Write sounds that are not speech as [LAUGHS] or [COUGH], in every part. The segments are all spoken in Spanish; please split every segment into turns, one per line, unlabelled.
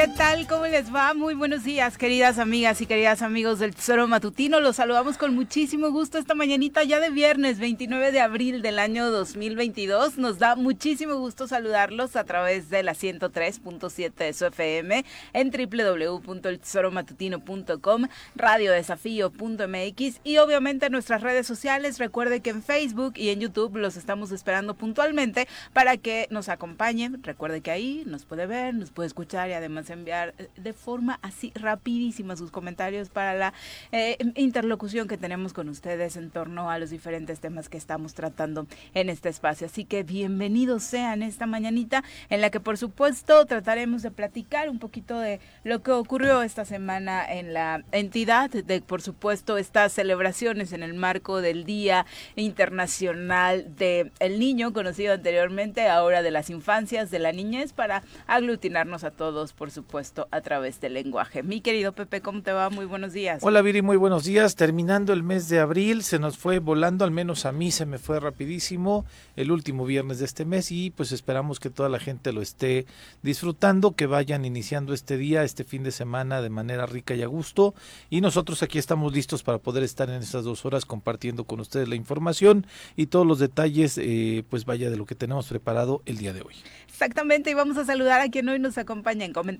¿Qué tal? ¿Cómo les va? Muy buenos días, queridas amigas y queridas amigos del Tesoro Matutino. Los saludamos con muchísimo gusto esta mañanita ya de viernes 29 de abril del año 2022. Nos da muchísimo gusto saludarlos a través de la 103.7 de su FM en www.eltesoromatutino.com, radiodesafío.mx y obviamente en nuestras redes sociales. Recuerde que en Facebook y en YouTube los estamos esperando puntualmente para que nos acompañen. Recuerde que ahí nos puede ver, nos puede escuchar y además enviar eh, de forma así rapidísima sus comentarios para la eh, interlocución que tenemos con ustedes en torno a los diferentes temas que estamos tratando en este espacio. Así que bienvenidos sean esta mañanita en la que por supuesto trataremos de platicar un poquito de lo que ocurrió esta semana en la entidad, de por supuesto estas celebraciones en el marco del Día Internacional del Niño, conocido anteriormente, ahora de las infancias, de la niñez, para aglutinarnos a todos, por supuesto, a través del lenguaje. Mi querido Pepe, ¿cómo te va? Muy buenos días.
Hola Viri, muy buenos días. Terminando el mes de abril, se nos fue volando, al menos a mí se me fue rapidísimo el último viernes de este mes y pues esperamos que toda la gente lo esté disfrutando, que vayan iniciando este día, este fin de semana de manera rica y a gusto. Y nosotros aquí estamos listos para poder estar en estas dos horas compartiendo con ustedes la información y todos los detalles, eh, pues vaya de lo que tenemos preparado el día de hoy.
Exactamente, y vamos a saludar a quien hoy nos acompaña en comentarios.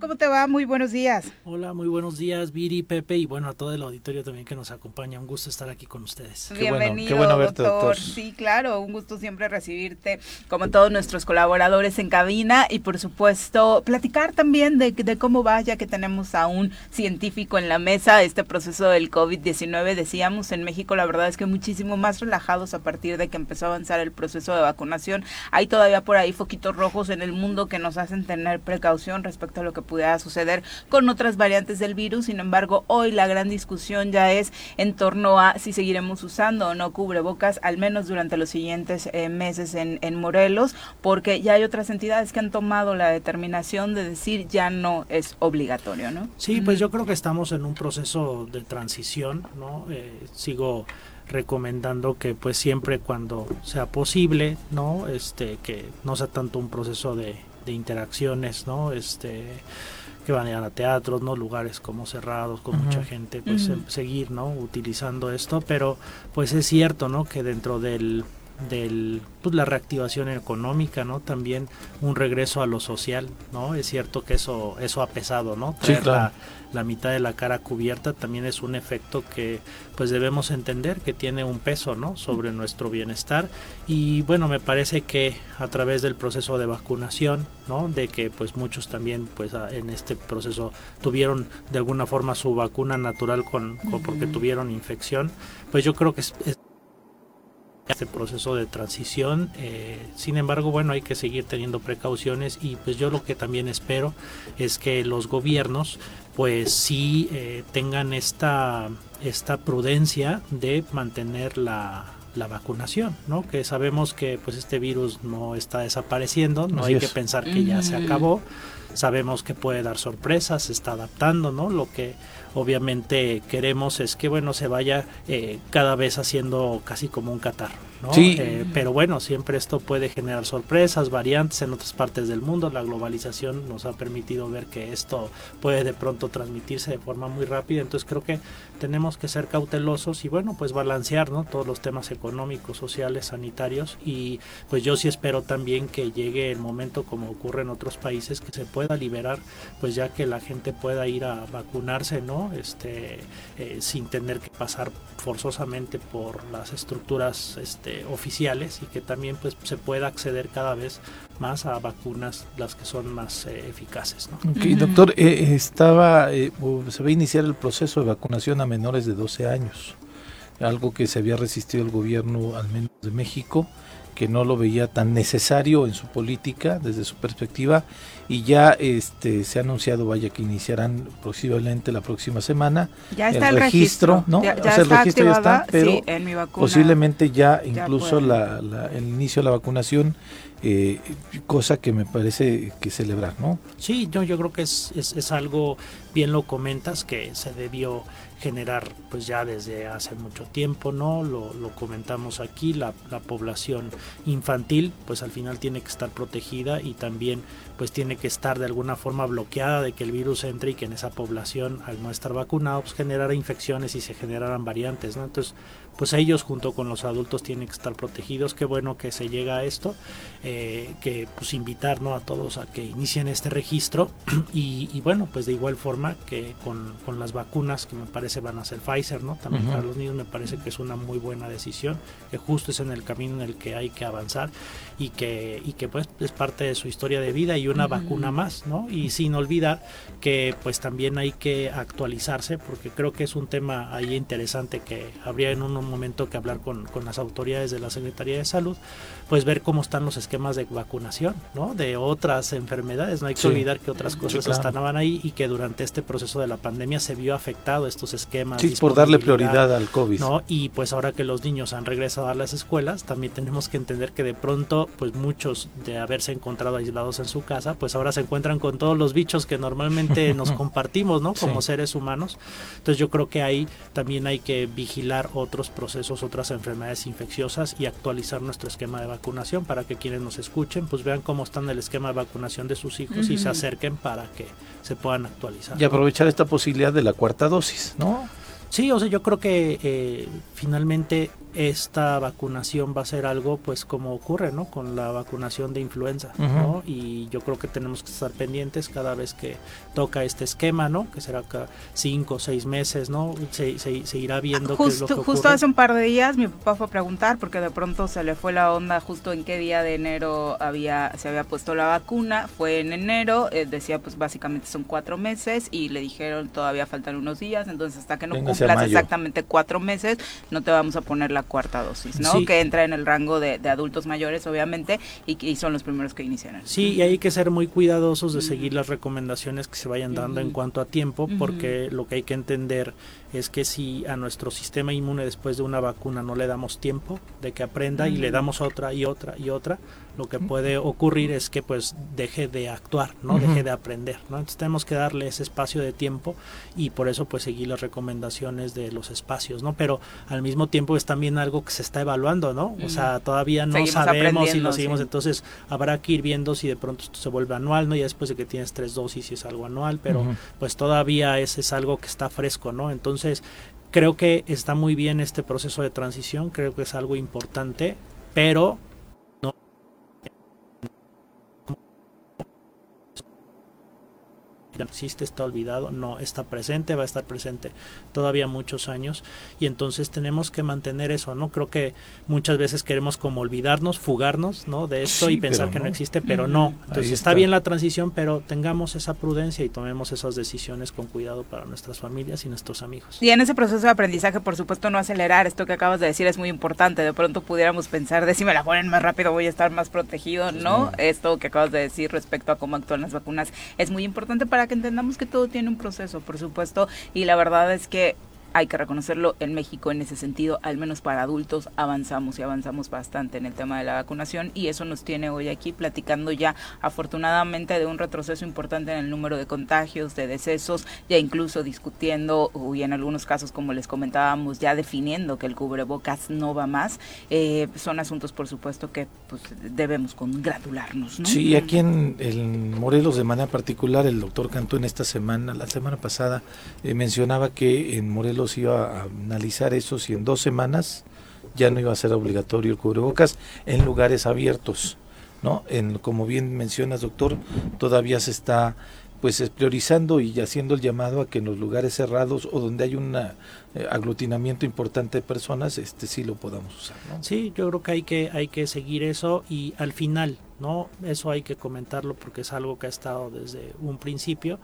¿Cómo te va? Muy buenos días.
Hola, muy buenos días, Viri, Pepe y bueno, a todo el auditorio también que nos acompaña. Un gusto estar aquí con ustedes.
Bienvenido, bueno, verte, doctor. Sí, claro, un gusto siempre recibirte como todos nuestros colaboradores en cabina y por supuesto platicar también de, de cómo va, ya que tenemos a un científico en la mesa, este proceso del COVID-19, decíamos en México, la verdad es que muchísimo más relajados a partir de que empezó a avanzar el proceso de vacunación. Hay todavía por ahí foquitos rojos en el mundo que nos hacen tener precaución respecto a lo que pudiera suceder con otras variantes del virus. Sin embargo, hoy la gran discusión ya es en torno a si seguiremos usando o no cubrebocas, al menos durante los siguientes eh, meses en, en Morelos, porque ya hay otras entidades que han tomado la determinación de decir ya no es obligatorio, ¿no?
Sí, pues yo creo que estamos en un proceso de transición, ¿no? Eh, sigo recomendando que pues siempre cuando sea posible, ¿no? Este, que no sea tanto un proceso de de interacciones, ¿no? Este que van a ir a teatros, ¿no? Lugares como cerrados, con mucha gente, pues em, seguir, ¿no? Utilizando esto, pero pues es cierto, ¿no? Que dentro del del pues la reactivación económica no también un regreso a lo social no es cierto que eso eso ha pesado no la, mitad de la cara cubierta también es un efecto que pues debemos entender que tiene un peso no sobre nuestro bienestar. Y bueno me parece que a través del proceso de vacunación no de que pues muchos también pues en este proceso tuvieron de alguna forma su vacuna natural con, porque tuvieron infección pues yo creo que es este proceso de transición. Eh, sin embargo, bueno, hay que seguir teniendo precauciones y pues yo lo que también espero es que los gobiernos pues sí eh, tengan esta, esta prudencia de mantener la, la vacunación, ¿no? Que sabemos que pues este virus no está desapareciendo, no hay que pensar que ya se acabó. Sabemos que puede dar sorpresas, se está adaptando, ¿no? Lo que obviamente queremos es que bueno se vaya eh, cada vez haciendo casi como un catarro ¿no? Eh, pero bueno siempre esto puede generar sorpresas variantes en otras partes del mundo. La globalización nos ha permitido ver que esto puede de pronto transmitirse de forma muy rápida. Entonces creo que tenemos que ser cautelosos y bueno pues balancear ¿no? todos los temas económicos sociales sanitarios. Y pues yo sí espero también que llegue el momento como ocurre en otros países que se pueda liberar pues ya que la gente pueda ir a vacunarse no este, eh, sin tener que pasar forzosamente por las estructuras este, oficiales y que también pues, se pueda acceder cada vez más a vacunas las que son más eh, eficaces.
doctor, eh, estaba, se va a iniciar el proceso de vacunación a menores de 12 años, algo que se había resistido el gobierno al menos de México que no lo veía tan necesario en su política desde su perspectiva y ya este se ha anunciado vaya que iniciarán posiblemente la próxima semana
ya está el, registro,
no
ya,
o sea, el registro ya está pero
sí, en mi vacuna.
posiblemente ya incluso la, la- el inicio de la vacunación eh, cosa que me parece que celebrar no
Sí, yo, yo creo que es, es, es algo, bien lo comentas, que se debió generar pues ya desde hace mucho tiempo, ¿no? Lo, comentamos aquí, la, la población infantil pues al final tiene que estar protegida y también pues tiene que estar de alguna forma bloqueada de que el virus entre y que en esa población al no estar vacunado pues generara infecciones y se generaran variantes, ¿no? Entonces pues ellos junto con los adultos tienen que estar protegidos, qué bueno que se llega a esto, eh, que pues invitar ¿no? a todos a que inicien este registro [CLEARS THROAT] y, y bueno pues de igual forma que con, con las vacunas que me parece van a ser Pfizer, ¿no? También para los niños me parece que es una muy buena decisión, que justo es en el camino en el que hay que avanzar y que, y que pues es parte de su historia de vida y una vacuna más, ¿no? Y sin olvidar que pues también hay que actualizarse porque creo que es un tema ahí interesante que habría en un momento que hablar con, con las autoridades de la Secretaría de Salud, pues ver cómo están los esquemas de vacunación, ¿no? De otras enfermedades, no hay que
Sí.
olvidar que otras cosas
claro.
estaban ahí y que durante este proceso de la pandemia se vio afectado estos esquemas.
sí por darle prioridad al covid
¿no? Y pues ahora que los niños han regresado a las escuelas, también tenemos que entender que de pronto, pues muchos de haberse encontrado aislados en su casa, pues ahora se encuentran con todos los bichos que normalmente [LAUGHS] nos compartimos, ¿no? Como
Sí.
seres humanos. Entonces yo creo que ahí también hay que vigilar otros procesos, otras enfermedades infecciosas y actualizar nuestro esquema de vacunación para que quienes nos escuchen, pues vean cómo está en el esquema de vacunación de sus hijos y se acerquen para que se puedan actualizar.
y aprovechar esta posibilidad de la cuarta dosis no
Sí, o sea, yo creo que eh, finalmente esta vacunación va a ser algo, pues como ocurre, ¿no? Con la vacunación de influenza, ¿no? Y yo creo que tenemos que estar pendientes cada vez que toca este esquema, ¿no? Que será cada cinco o seis meses, ¿no? Se, se- se irá viendo qué es lo
Justo,
que
justo hace un par de días mi papá fue a preguntar porque de pronto se le fue la onda justo en qué día de enero había se había puesto la vacuna. Fue en enero, eh, decía pues básicamente son cuatro meses y le dijeron todavía faltan unos días, entonces hasta que no
Véngase
cumplas exactamente cuatro meses no te vamos a poner la cuarta dosis, ¿no?
Sí.
Que entra en el rango de, de adultos mayores obviamente y, y son los primeros que inician.
Sí, y hay que ser muy cuidadosos de seguir las recomendaciones que se vayan dando en cuanto a tiempo, porque lo que hay que entender es que si a nuestro sistema inmune después de una vacuna no le damos tiempo de que aprenda y le damos otra y otra y otra, lo que puede ocurrir es que pues deje de actuar, no deje de aprender, ¿no? Entonces tenemos que darle ese espacio de tiempo y por eso pues seguir las recomendaciones de los espacios, ¿no? Pero al mismo tiempo es también algo que se está evaluando, ¿no? O sea, todavía no
Seguimos
sabemos si lo seguimos,
sí.
entonces habrá que ir viendo si de pronto esto se vuelve anual, ¿no? Ya después de que tienes tres dosis si es algo anual, pero pues todavía ese es algo que está fresco, ¿no? Entonces creo que está muy bien este proceso de transición, creo que es algo importante, pero ya no existe, está olvidado, no está presente, va a estar presente todavía muchos años y entonces tenemos que mantener eso, ¿no? Creo que muchas veces queremos como olvidarnos, fugarnos, ¿no? De esto
Sí,
y pensar que no
no.
existe, pero no. Entonces
está.
está bien la transición, pero tengamos esa prudencia y tomemos esas decisiones con cuidado para nuestras familias y nuestros amigos.
Y en ese proceso de aprendizaje, por supuesto, no acelerar. Esto que acabas de decir es muy importante. De pronto pudiéramos pensar de si me la ponen más rápido voy a estar más protegido. No, esto que acabas de decir respecto a cómo actúan las vacunas es muy importante para que entendamos que todo tiene un proceso, por supuesto. Y la verdad es que hay que reconocerlo, en México en ese sentido, al menos para adultos, avanzamos y avanzamos bastante en el tema de la vacunación y eso nos tiene hoy aquí platicando ya afortunadamente de un retroceso importante en el número de contagios, de decesos, ya incluso discutiendo y en algunos casos, como les comentábamos, ya definiendo que el cubrebocas no va más. Eh, son asuntos, por supuesto, que pues, debemos congratularnos. ¿no?
Sí, aquí en, Morelos de manera particular, el doctor Cantú en esta semana, la semana pasada, eh, mencionaba que en Morelos iba a analizar eso si en dos semanas ya no iba a ser obligatorio el cubrebocas en lugares abiertos, ¿no? En, como bien mencionas, doctor, todavía se está pues es priorizando y haciendo el llamado a que en los lugares cerrados o donde hay un aglutinamiento importante de personas, este sí lo podamos usar, ¿no?
Sí, yo creo que hay que hay que seguir eso y al final, ¿no? Eso hay que comentarlo porque es algo que ha estado desde un principio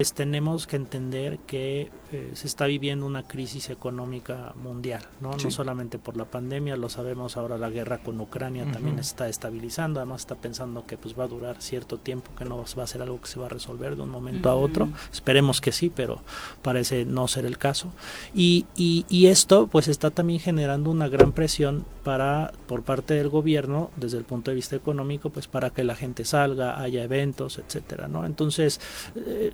pues tenemos que entender que eh, se está viviendo una crisis económica mundial, ¿no? no solamente por la pandemia, lo sabemos ahora la guerra con Ucrania también está estabilizando, además está pensando que pues va a durar cierto tiempo, que no va a ser algo que se va a resolver de un momento a otro, esperemos que sí, pero parece no ser el caso. Y, y, y esto pues está también generando una gran presión para por parte del gobierno desde el punto de vista económico pues para que la gente salga haya eventos etcétera no entonces eh,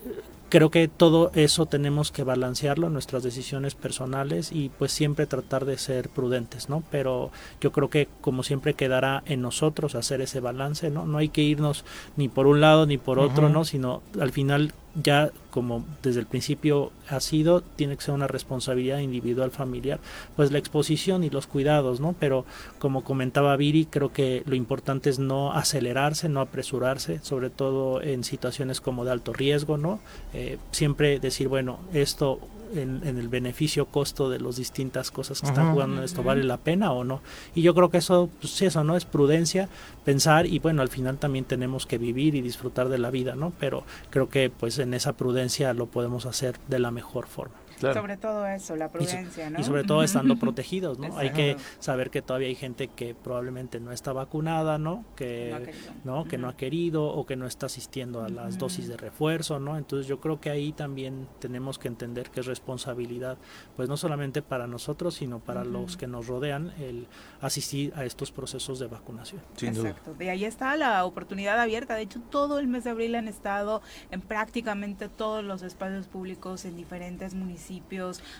creo que todo eso tenemos que balancearlo en nuestras decisiones personales y pues siempre tratar de ser prudentes, ¿no? Pero yo creo que como siempre quedará en nosotros hacer ese balance, ¿no? No hay que irnos ni por un lado ni por otro, ¿no? Sino al final ya como desde el principio ha sido, tiene que ser una responsabilidad individual familiar, pues la exposición y los cuidados, ¿no? Pero como comentaba Viri, creo que lo importante es no acelerarse, no apresurarse, sobre todo en situaciones como de alto riesgo, ¿no? Eh, siempre decir, bueno, esto en, el beneficio costo de las distintas cosas que están jugando esto vale la pena o no. Y yo creo que eso pues eso no es prudencia pensar y bueno al final también tenemos que vivir y disfrutar de la vida no pero creo que pues en esa prudencia lo podemos hacer de la mejor forma
sobre todo eso, la prudencia, ¿no?
Y sobre todo estando [LAUGHS] protegidos, ¿no? Hay que saber que todavía hay gente que probablemente no está vacunada, ¿no? Que no, que no ha querido o que no está asistiendo a las dosis de refuerzo, ¿no? Entonces yo creo que ahí también tenemos que entender que es responsabilidad, pues no solamente para nosotros, sino para los que nos rodean el asistir a estos procesos de vacunación.
Exacto. De ahí está la oportunidad abierta. De hecho, todo el mes de abril han estado en prácticamente todos los espacios públicos en diferentes municipios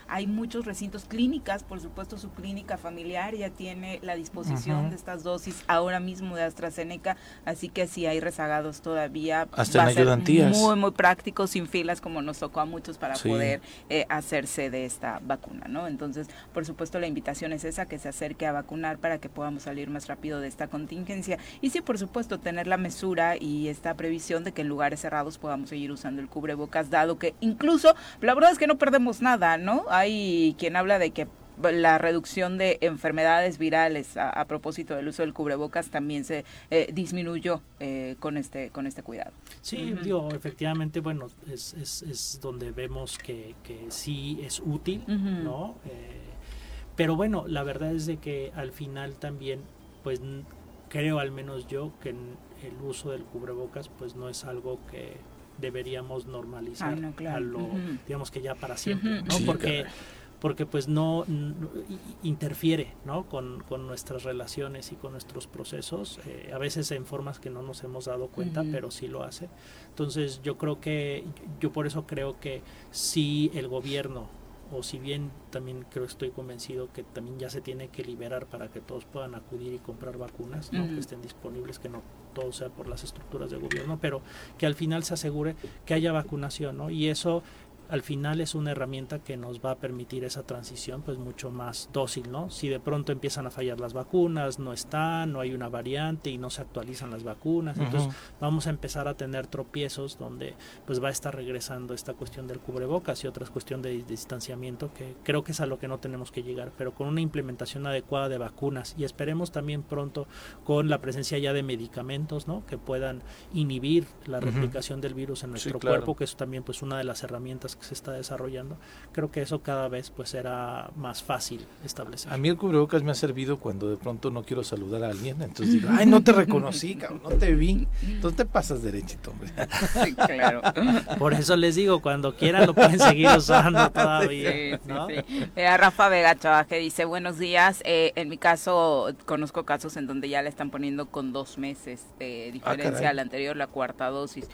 hay muchos recintos, clínicas, por supuesto su clínica familiar ya tiene la disposición de estas dosis ahora mismo de AstraZeneca, así que si hay rezagados todavía,
Hasta va a ser
muy, muy práctico, sin filas como nos tocó a muchos para poder eh, hacerse de esta vacuna, ¿no? Entonces, por supuesto, la invitación es esa, que se acerque a vacunar para que podamos salir más rápido de esta contingencia. Y sí, por supuesto, tener la mesura y esta previsión de que en lugares cerrados podamos seguir usando el cubrebocas, dado que incluso, la verdad es que no perdemos nada, ¿no? Hay quien habla de que la reducción de enfermedades virales a, propósito del uso del cubrebocas también se eh, disminuyó eh, con este con este cuidado.
Sí, digo, efectivamente, bueno, es, es, es donde vemos que, que, sí es útil, ¿no? Eh, pero bueno, la verdad es de que al final también, pues creo al menos yo que el uso del cubrebocas pues no es algo que deberíamos normalizar a lo, digamos que ya para siempre, ¿no? porque porque pues no, interfiere ¿no? Con, con, nuestras relaciones y con nuestros procesos, eh, a veces en formas que no nos hemos dado cuenta, pero sí lo hace. Entonces yo creo que, yo por eso creo que si el gobierno, o si bien también creo estoy convencido que también ya se tiene que liberar para que todos puedan acudir y comprar vacunas, ¿no? que estén disponibles, que no todo sea por las estructuras de gobierno, pero que al final se asegure que haya vacunación, ¿no? Y eso al final es una herramienta que nos va a permitir esa transición pues mucho más dócil, ¿no? Si de pronto empiezan a fallar las vacunas, no están, no hay una variante y no se actualizan las vacunas, entonces vamos a empezar a tener tropiezos donde pues va a estar regresando esta cuestión del cubrebocas y otra cuestión de, distanciamiento que creo que es a lo que no tenemos que llegar, pero con una implementación adecuada de vacunas y esperemos también pronto con la presencia ya de medicamentos, ¿no? Que puedan inhibir la replicación del virus en nuestro cuerpo, que es también pues una de las herramientas que se está desarrollando, creo que eso cada vez pues será más fácil establecer.
A mí el cubrebocas me ha servido cuando de pronto no quiero saludar a alguien, entonces digo, ay, no te reconocí, cabrón, no te vi. Entonces te pasas derechito, hombre.
Sí, claro.
Por eso les digo, cuando quieran lo pueden seguir usando [LAUGHS] todavía. Sí, ¿no?
Rafa Vega Chava que dice, buenos días, eh, en mi caso conozco casos en donde ya le están poniendo con dos meses de ah, diferencia al anterior, la cuarta dosis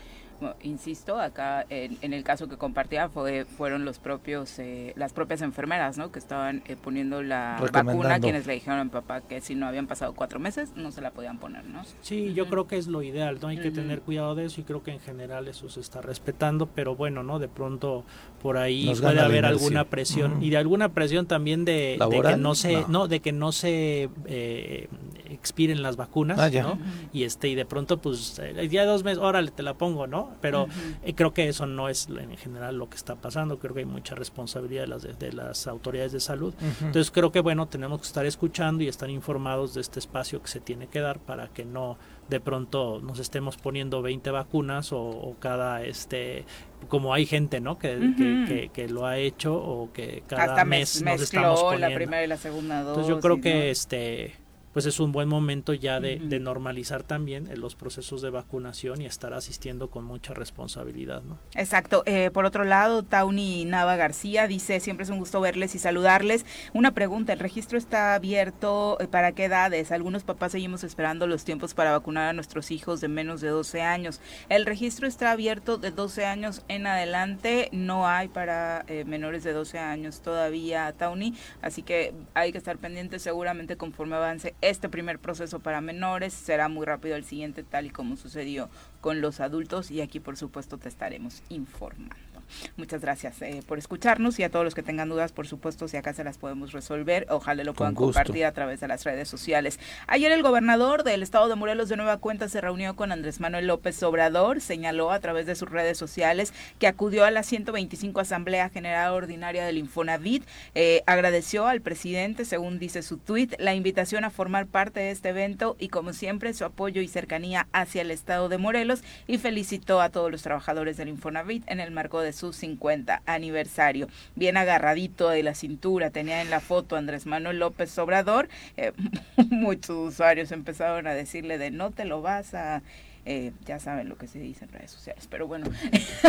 insisto, acá en, el caso que compartía fue, fueron los propios, eh, las propias enfermeras, ¿no? Que estaban eh, poniendo la vacuna, quienes le dijeron a mi papá que si no habían pasado cuatro meses no se la podían poner, ¿no?
Sí, yo creo que es lo ideal, ¿no? Hay que tener cuidado de eso y creo que en general eso se está respetando, pero bueno, ¿no? De pronto por ahí puede haber alguna presión. Y de alguna presión también de, que no se, no, de que no se eh, expiren las vacunas,
Ah.
Y este y de pronto pues el día de dos meses, órale, te la pongo, ¿no? Pero eh, creo que eso no es en general lo que está pasando, creo que hay mucha responsabilidad de las, de, de las autoridades de salud. Entonces creo que bueno, tenemos que estar escuchando y estar informados de este espacio que se tiene que dar para que no de pronto nos estemos poniendo 20 vacunas o, o cada este como hay gente no que, que-
Ujú.
que, que lo ha hecho o que cada
Hasta
mes nos estamos poniendo
la primera y la segunda dosis.
entonces yo creo que
¿no?
este pues es un buen momento ya de, de normalizar también eh, los procesos de vacunación y estar asistiendo con mucha responsabilidad no
Exacto. Eh, por otro lado, Tauny Nava García dice, siempre es un gusto verles y saludarles. Una pregunta, ¿el registro está abierto eh, para qué edades? Algunos papás seguimos esperando los tiempos para vacunar a nuestros hijos de menos de 12 años. El registro está abierto de 12 años en adelante, no hay para eh, menores de 12 años todavía, Tauny, así que hay que estar pendientes seguramente conforme avance este primer proceso para menores, será muy rápido el siguiente tal y como sucedió con los adultos y aquí por supuesto te estaremos informando. Muchas gracias eh, por escucharnos y a todos los que tengan dudas, por supuesto, si acá se las podemos resolver, ojalá lo puedan compartir a través de las redes sociales. Ayer el gobernador del estado de Morelos de nueva cuenta se reunió con Andrés Manuel López Obrador, señaló a través de sus redes sociales que acudió a la 125 Asamblea General Ordinaria del Infonavit, eh, agradeció al presidente, según dice su tuit, la invitación a formar parte de este evento y como siempre su apoyo y cercanía hacia el estado de Morelos y felicitó a todos los trabajadores del Infonavit en el marco de su 50 aniversario. Bien agarradito de la cintura, tenía en la foto Andrés Manuel López Obrador. Eh, [LAUGHS] muchos usuarios empezaron a decirle de no te lo vas a... eh, ya saben lo que se dice en redes sociales, pero bueno,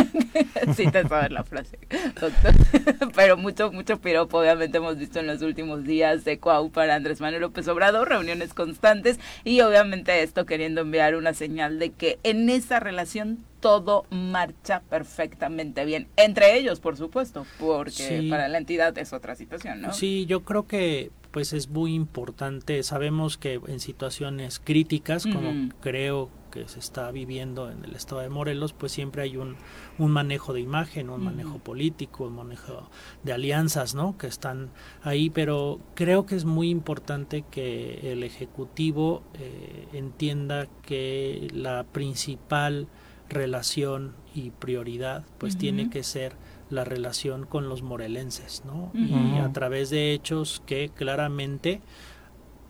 [LAUGHS] sí te sabes la frase, doctor. [LAUGHS] pero mucho, mucho piropo, obviamente hemos visto en los últimos días de Cuau para Andrés Manuel López Obrador, reuniones constantes y obviamente esto queriendo enviar una señal de que en esa relación todo marcha perfectamente bien. Entre ellos, por supuesto, porque
Sí.
para la entidad es otra situación, ¿no?
Sí, yo creo que pues es muy importante. Sabemos que en situaciones críticas, como creo que se está viviendo en el estado de Morelos, pues siempre hay un, un manejo de imagen, un manejo político, un manejo de alianzas, ¿no? Que están ahí, pero creo que es muy importante que el ejecutivo eh, entienda que la principal relación y prioridad, pues tiene que ser la relación con los morelenses, ¿no? Y a través de hechos que claramente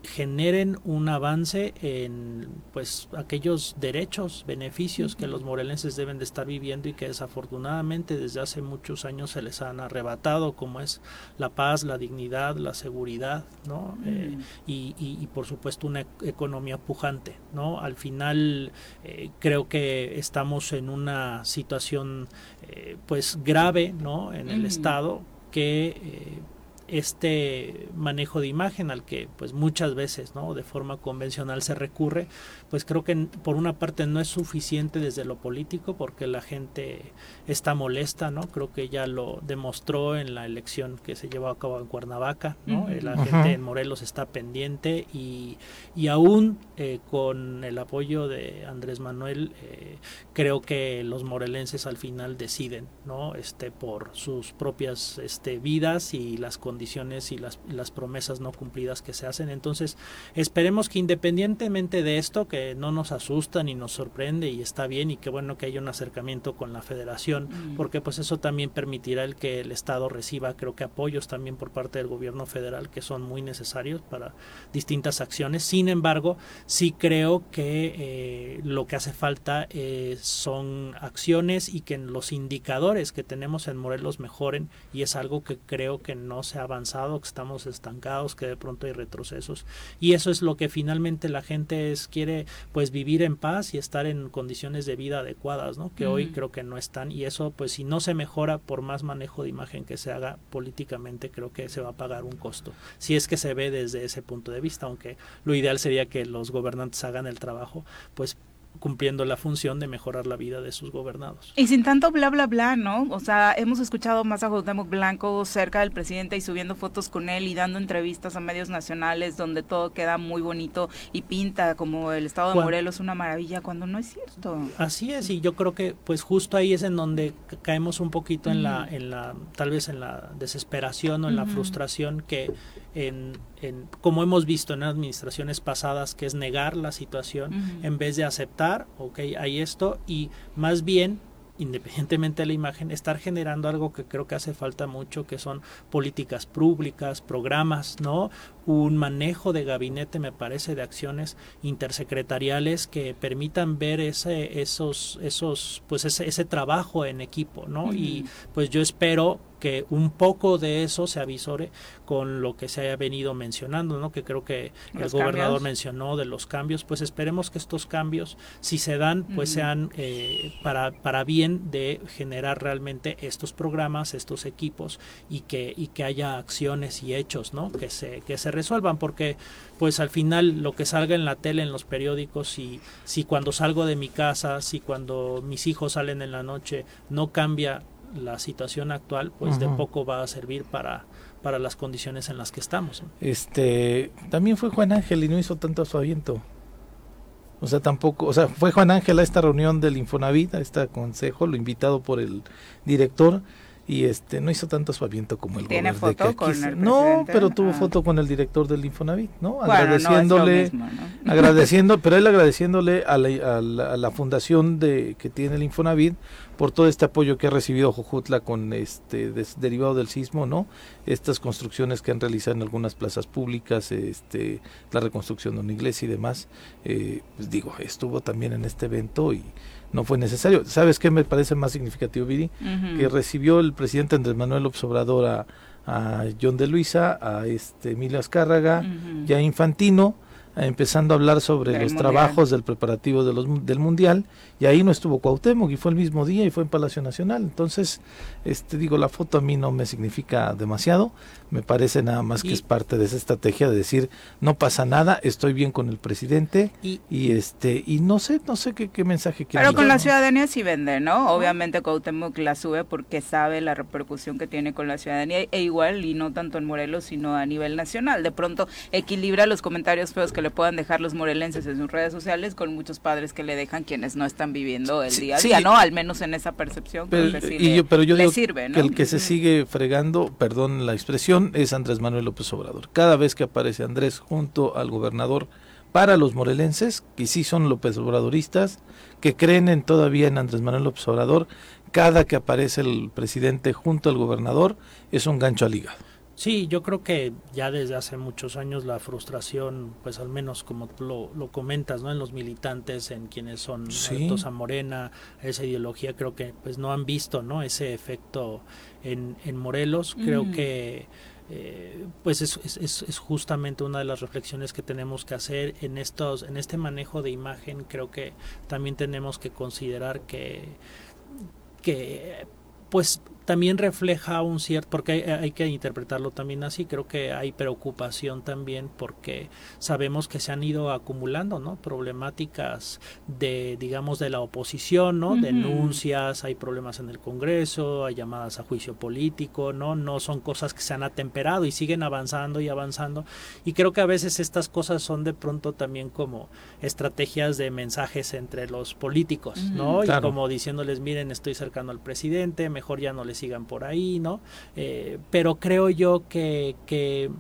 generen un avance en pues aquellos derechos, beneficios que los morelenses deben de estar viviendo y que desafortunadamente desde hace muchos años se les han arrebatado, como es la paz, la dignidad, la seguridad, ¿no? Eh, y, y- y, por supuesto una ec- economía pujante, ¿no? Al final eh, creo que estamos en una situación eh, pues grave, ¿no? En el estado que eh, este manejo de imagen al que pues muchas veces no de forma convencional se recurre pues creo que por una parte no es suficiente desde lo político porque la gente está molesta no creo que ya lo demostró en la elección que se llevó a cabo en Cuernavaca no la gente en Morelos está pendiente y, y aún eh, con el apoyo de Andrés Manuel eh, creo que los morelenses al final deciden no este por sus propias este vidas y las condiciones y las, y las promesas no cumplidas que se hacen. Entonces esperemos que independientemente de esto que no nos asusta ni nos sorprende y está bien y qué bueno que haya un acercamiento con la federación
Mm.
porque pues eso también permitirá el que el estado reciba creo que apoyos también por parte del gobierno federal que son muy necesarios para distintas acciones sin embargo sí creo que eh, lo que hace falta eh, son acciones y que los indicadores que tenemos en Morelos mejoren y es algo que creo que no se ha avanzado que estamos estancados que de pronto hay retrocesos y eso es lo que finalmente la gente es, quiere pues vivir en paz y estar en condiciones de vida adecuadas no que hoy creo que no están y eso pues si no se mejora por más manejo de imagen que se haga políticamente creo que se va a pagar un costo si es que se ve desde ese punto de vista aunque lo ideal sería que los gobernantes hagan el trabajo pues cumpliendo la función de mejorar la vida de sus gobernados
Y sin tanto bla bla bla, ¿no? O sea, hemos escuchado más a Cuauhtémoc Blanco cerca del presidente y subiendo fotos con él y dando entrevistas a medios nacionales donde todo queda muy bonito y pinta como el estado de. Morelos una maravilla cuando no es cierto.
Así es, y yo creo que pues justo ahí es en donde ca- caemos un poquito en la, en la, tal vez en la desesperación o en la frustración que en, como hemos visto en administraciones pasadas, que es negar la situación en vez de aceptar, ok, hay esto, y más bien independientemente de la imagen, estar generando algo que creo que hace falta mucho, que son políticas públicas, programas, ¿no? Un manejo de gabinete, me parece, de acciones intersecretariales que permitan ver ese, esos, esos, pues ese, ese trabajo en equipo, ¿no? Y pues yo espero que un poco de eso se avisore con lo que se haya venido mencionando, ¿no? Que creo que el gobernador mencionó de los cambios, pues esperemos que estos cambios, si se dan, pues sean eh, para, para bien de generar realmente estos programas, estos equipos y que, y que haya acciones y hechos, ¿no? Que se, que se resuelvan, porque pues al final lo que salga en la tele, en los periódicos, si, si cuando salgo de mi casa, si cuando mis hijos salen en la noche, no cambia la situación actual, pues de poco va a servir para, para las condiciones en las que estamos.
Este, también fue Juan Ángel y no hizo tanto aviento O sea, tampoco, o sea, fue Juan Ángel a esta reunión del Infonavit, a este consejo, lo invitado por el director y este no hizo tanto aviento como el
¿Tiene foto con el
No, pero tuvo ah. foto con el director del Infonavit, ¿no? agradeciéndole, [LAUGHS] agradeciendo, pero él agradeciéndole a la, a la, fundación de que tiene el Infonavit por todo este apoyo que ha recibido Jojutla con este derivado del sismo, ¿no? Estas construcciones que han realizado en algunas plazas públicas, este la reconstrucción de una iglesia y demás, eh, pues digo, estuvo también en este evento y no fue necesario. ¿Sabes qué me parece más significativo, Viri? Que recibió el presidente Andrés Manuel López Obrador a, John de Luisa, a este Emilio Azcárraga y a Infantino, empezando a hablar sobre los trabajos del preparativo de los, del Mundial, y ahí no estuvo Cuauhtémoc, y fue el mismo día, y fue en Palacio Nacional. Entonces, este digo, la foto a mí no me significa demasiado, me parece nada más que es parte de esa estrategia de decir, no pasa nada, estoy bien con el presidente, y, este y no sé, no sé qué, qué mensaje quiere
Pero con la ciudadanía sí vende, ¿no? Obviamente Cuauhtémoc la sube porque sabe la repercusión que tiene con la ciudadanía, e igual, y no tanto en Morelos, sino a nivel nacional. De pronto equilibra los comentarios feos que le puedan dejar los morelenses en sus redes sociales con muchos padres que le dejan quienes no están viviendo el día a día, ¿no? Al menos en esa percepción.
Pero, yo, digo sirve, que el que se sigue fregando, perdón la expresión, es Andrés Manuel López Obrador. Cada vez que aparece Andrés junto al gobernador, para los morelenses, que sí son López Obradoristas, que creen en, todavía en Andrés Manuel López Obrador, cada que aparece el presidente junto al gobernador es un gancho al hígado.
Sí, yo creo que ya desde hace muchos años la frustración, pues al menos como lo, lo comentas, ¿no? En los militantes, en quienes son sí. a Morena, esa ideología, creo que pues no han visto, ¿no? Ese efecto en, en Morelos. Creo que eh, pues es, es, es, justamente una de las reflexiones que tenemos que hacer en estos, en este manejo de imagen. Creo que también tenemos que considerar que que pues también refleja un cierto, porque hay, que interpretarlo también así, creo que hay preocupación también porque sabemos que se han ido acumulando, ¿no? Problemáticas de, digamos, de la oposición, ¿no? Denuncias, hay problemas en el Congreso, hay llamadas a juicio político, ¿no? No son cosas que se han atemperado y siguen avanzando y avanzando. Y creo que a veces estas cosas son de pronto también como estrategias de mensajes entre los políticos, ¿no? Y como diciéndoles, miren, estoy cercano al presidente, mejor ya no les sigan por ahí, ¿no? Eh, pero creo yo que, que,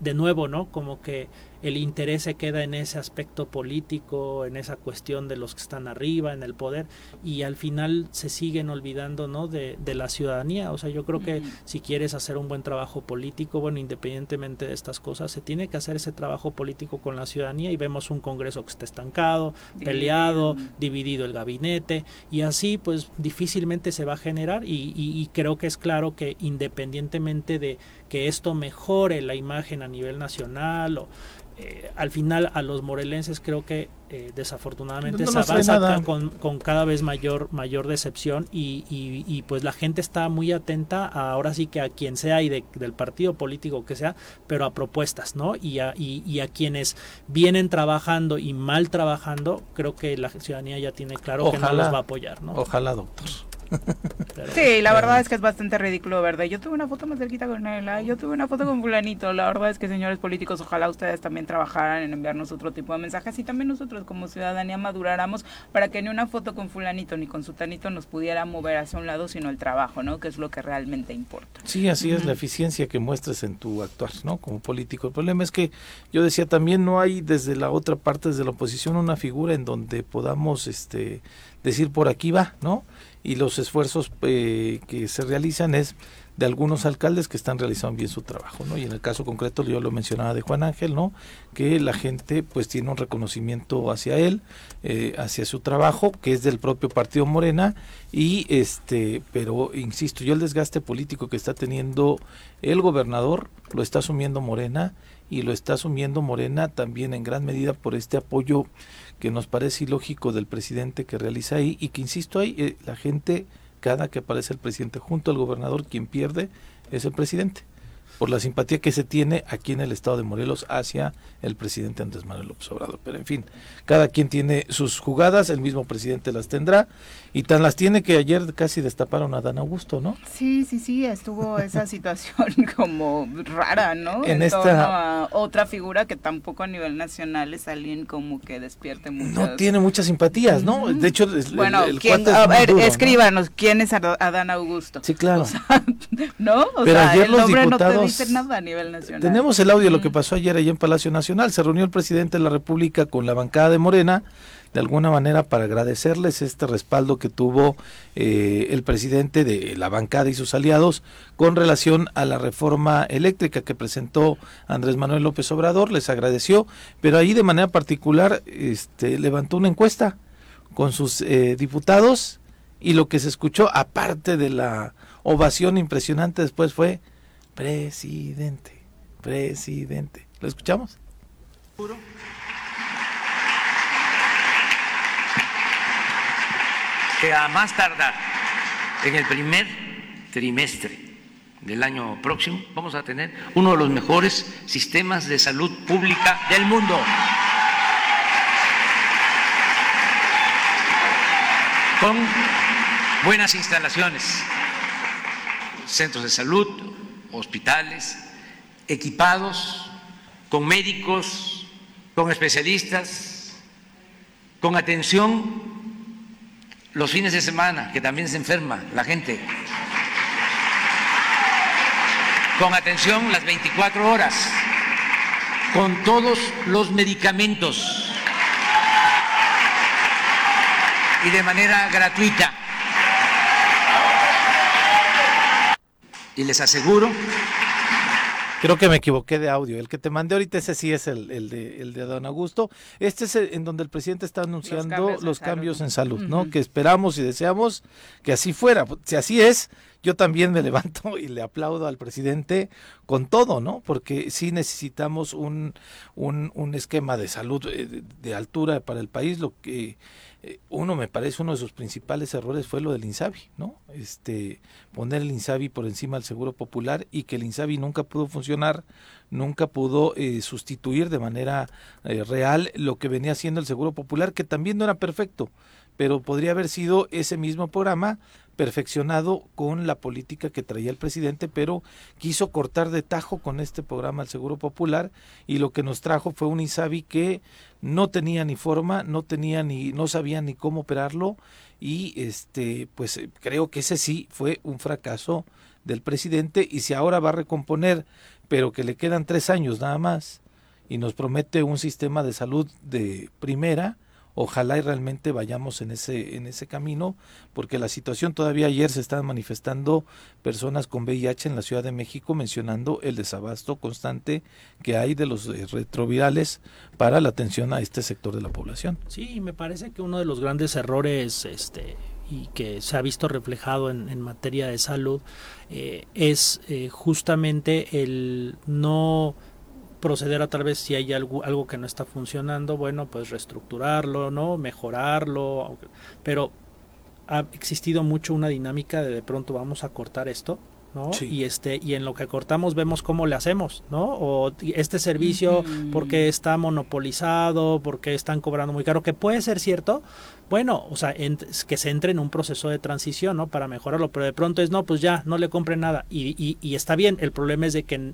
de nuevo, ¿no? Como que el interés se queda en ese aspecto político, en esa cuestión de los que están arriba, en el poder, y al final se siguen olvidando, ¿no? De, de la ciudadanía. O sea, yo creo que si quieres hacer un buen trabajo político, bueno, independientemente de estas cosas, se tiene que hacer ese trabajo político con la ciudadanía y vemos un Congreso que está estancado, peleado, dividido el gabinete, y así pues difícilmente se va a generar y, y creo que es claro que independientemente de que esto mejore la imagen a nivel nacional o eh, al final a los morelenses creo que eh, desafortunadamente se avanza con, con, cada vez mayor mayor decepción y, y, pues la gente está muy atenta ahora sí que a quien sea y del partido político que sea pero a propuestas no y a, y, a quienes vienen trabajando y mal trabajando creo que la ciudadanía ya tiene claro que no los va a apoyar no
ojalá doctor
sí, la verdad es que es bastante ridículo, ¿verdad? Yo tuve una foto más cerquita con él, yo tuve una foto con fulanito. La verdad es que, señores políticos, ojalá ustedes también trabajaran en enviarnos otro tipo de mensajes y también nosotros como ciudadanía maduráramos para que ni una foto con fulanito ni con sutanito nos pudiera mover hacia un lado, sino el trabajo, ¿no? Que es lo que realmente importa.
Sí, así es la eficiencia que muestres en tu actuar, ¿no? Como político. El problema es que yo decía también no hay desde la otra parte, desde la oposición, una figura en donde podamos este decir por aquí va, ¿no? Y los esfuerzos eh, que se realizan es de algunos alcaldes que están realizando bien su trabajo, ¿no? Y en el caso concreto yo lo mencionaba de Juan Ángel, ¿no? Que la gente pues tiene un reconocimiento hacia él, eh, hacia su trabajo, que es del propio partido Morena y este, pero insisto, yo el desgaste político que está teniendo el gobernador lo está asumiendo Morena y lo está asumiendo Morena también en gran medida por este apoyo que nos parece ilógico del presidente que realiza ahí y que insisto ahí eh, la gente cada que aparece el presidente junto al gobernador, quien pierde es el presidente por la simpatía que se tiene aquí en el estado de Morelos hacia el presidente Andrés Manuel López Obrador. Pero en fin, cada quien tiene sus jugadas, el mismo presidente las tendrá y tan las tiene que ayer casi destaparon a Dan Augusto, ¿no?
Sí, sí, sí, estuvo esa [LAUGHS] situación como rara, ¿no?
En, esta
otra figura que tampoco a nivel nacional es alguien como que despierte mucho.
No tiene muchas simpatías, ¿no? De hecho,
bueno, a ver, escríbanos, ¿quién es Adán Augusto?
Sí, claro. [LAUGHS]
¿No?
O Pero ayer los diputados
nada a nivel nacional.
Tenemos el audio de lo que pasó ayer allá en Palacio Nacional. Se reunió el presidente de la República con la bancada de Morena, de alguna manera para agradecerles este respaldo que tuvo eh, el presidente de la bancada y sus aliados con relación a la reforma eléctrica que presentó Andrés Manuel López Obrador. Les agradeció, pero ahí de manera particular este, levantó una encuesta con sus eh, diputados y lo que se escuchó, aparte de la ovación impresionante después fue Presidente, presidente. ¿Lo escuchamos?
Que a más tardar en el primer trimestre del año próximo vamos a tener uno de los mejores sistemas de salud pública del mundo. Con buenas instalaciones, centros de salud, hospitales equipados con médicos, con especialistas, con atención los fines de semana, que también se enferma la gente, con atención las 24 horas, con todos los medicamentos. Y de manera gratuita. y les aseguro
Creo que me equivoqué de audio. El que te mandé ahorita, ese sí es el, el, de, el de Don Augusto. Este es en donde el presidente está anunciando los cambios, en, salud, ¿no? Que esperamos y deseamos que así fuera. Si así es, yo también me [LAUGHS] levanto y le aplaudo al presidente con todo, ¿no? Porque sí necesitamos un, un, un esquema de salud eh, de, de altura para el país, lo que uno me parece uno de sus principales errores fue lo del Insabi, ¿no? Este poner el Insabi por encima del Seguro Popular y que el Insabi nunca pudo funcionar, nunca pudo eh, sustituir de manera eh, real lo que venía haciendo el Seguro Popular, que también no era perfecto, pero podría haber sido ese mismo programa perfeccionado con la política que traía el presidente, pero quiso cortar de tajo con este programa el Seguro Popular y lo que nos trajo fue un ISABI que no tenía ni forma, no tenía ni no sabía ni cómo operarlo y este pues eh, creo que ese sí fue un fracaso del presidente y si ahora va a recomponer, pero que le quedan tres años nada más y nos promete un sistema de salud de primera, Ojalá y realmente vayamos en ese, en ese camino, porque la situación todavía ayer se están manifestando personas con VIH en la Ciudad de México mencionando el desabasto constante que hay de los eh, retrovirales para la atención a este sector de la población.
Sí, me parece que uno de los grandes errores este, y que se ha visto reflejado en, materia de salud eh, es eh, justamente el no proceder a tal vez si hay algo, algo que no está funcionando, bueno, pues reestructurarlo, ¿no? Mejorarlo, pero ha existido mucho una dinámica de de pronto vamos a cortar esto ¿no? Y este y en lo que cortamos vemos cómo le hacemos, ¿no? O este servicio porque está monopolizado, porque están cobrando muy caro, que puede ser cierto, bueno, o sea, que se entre en un proceso de transición, ¿no? Para mejorarlo, pero de pronto es, no, pues ya, no le compren nada. Y, y, está bien, el problema es de que...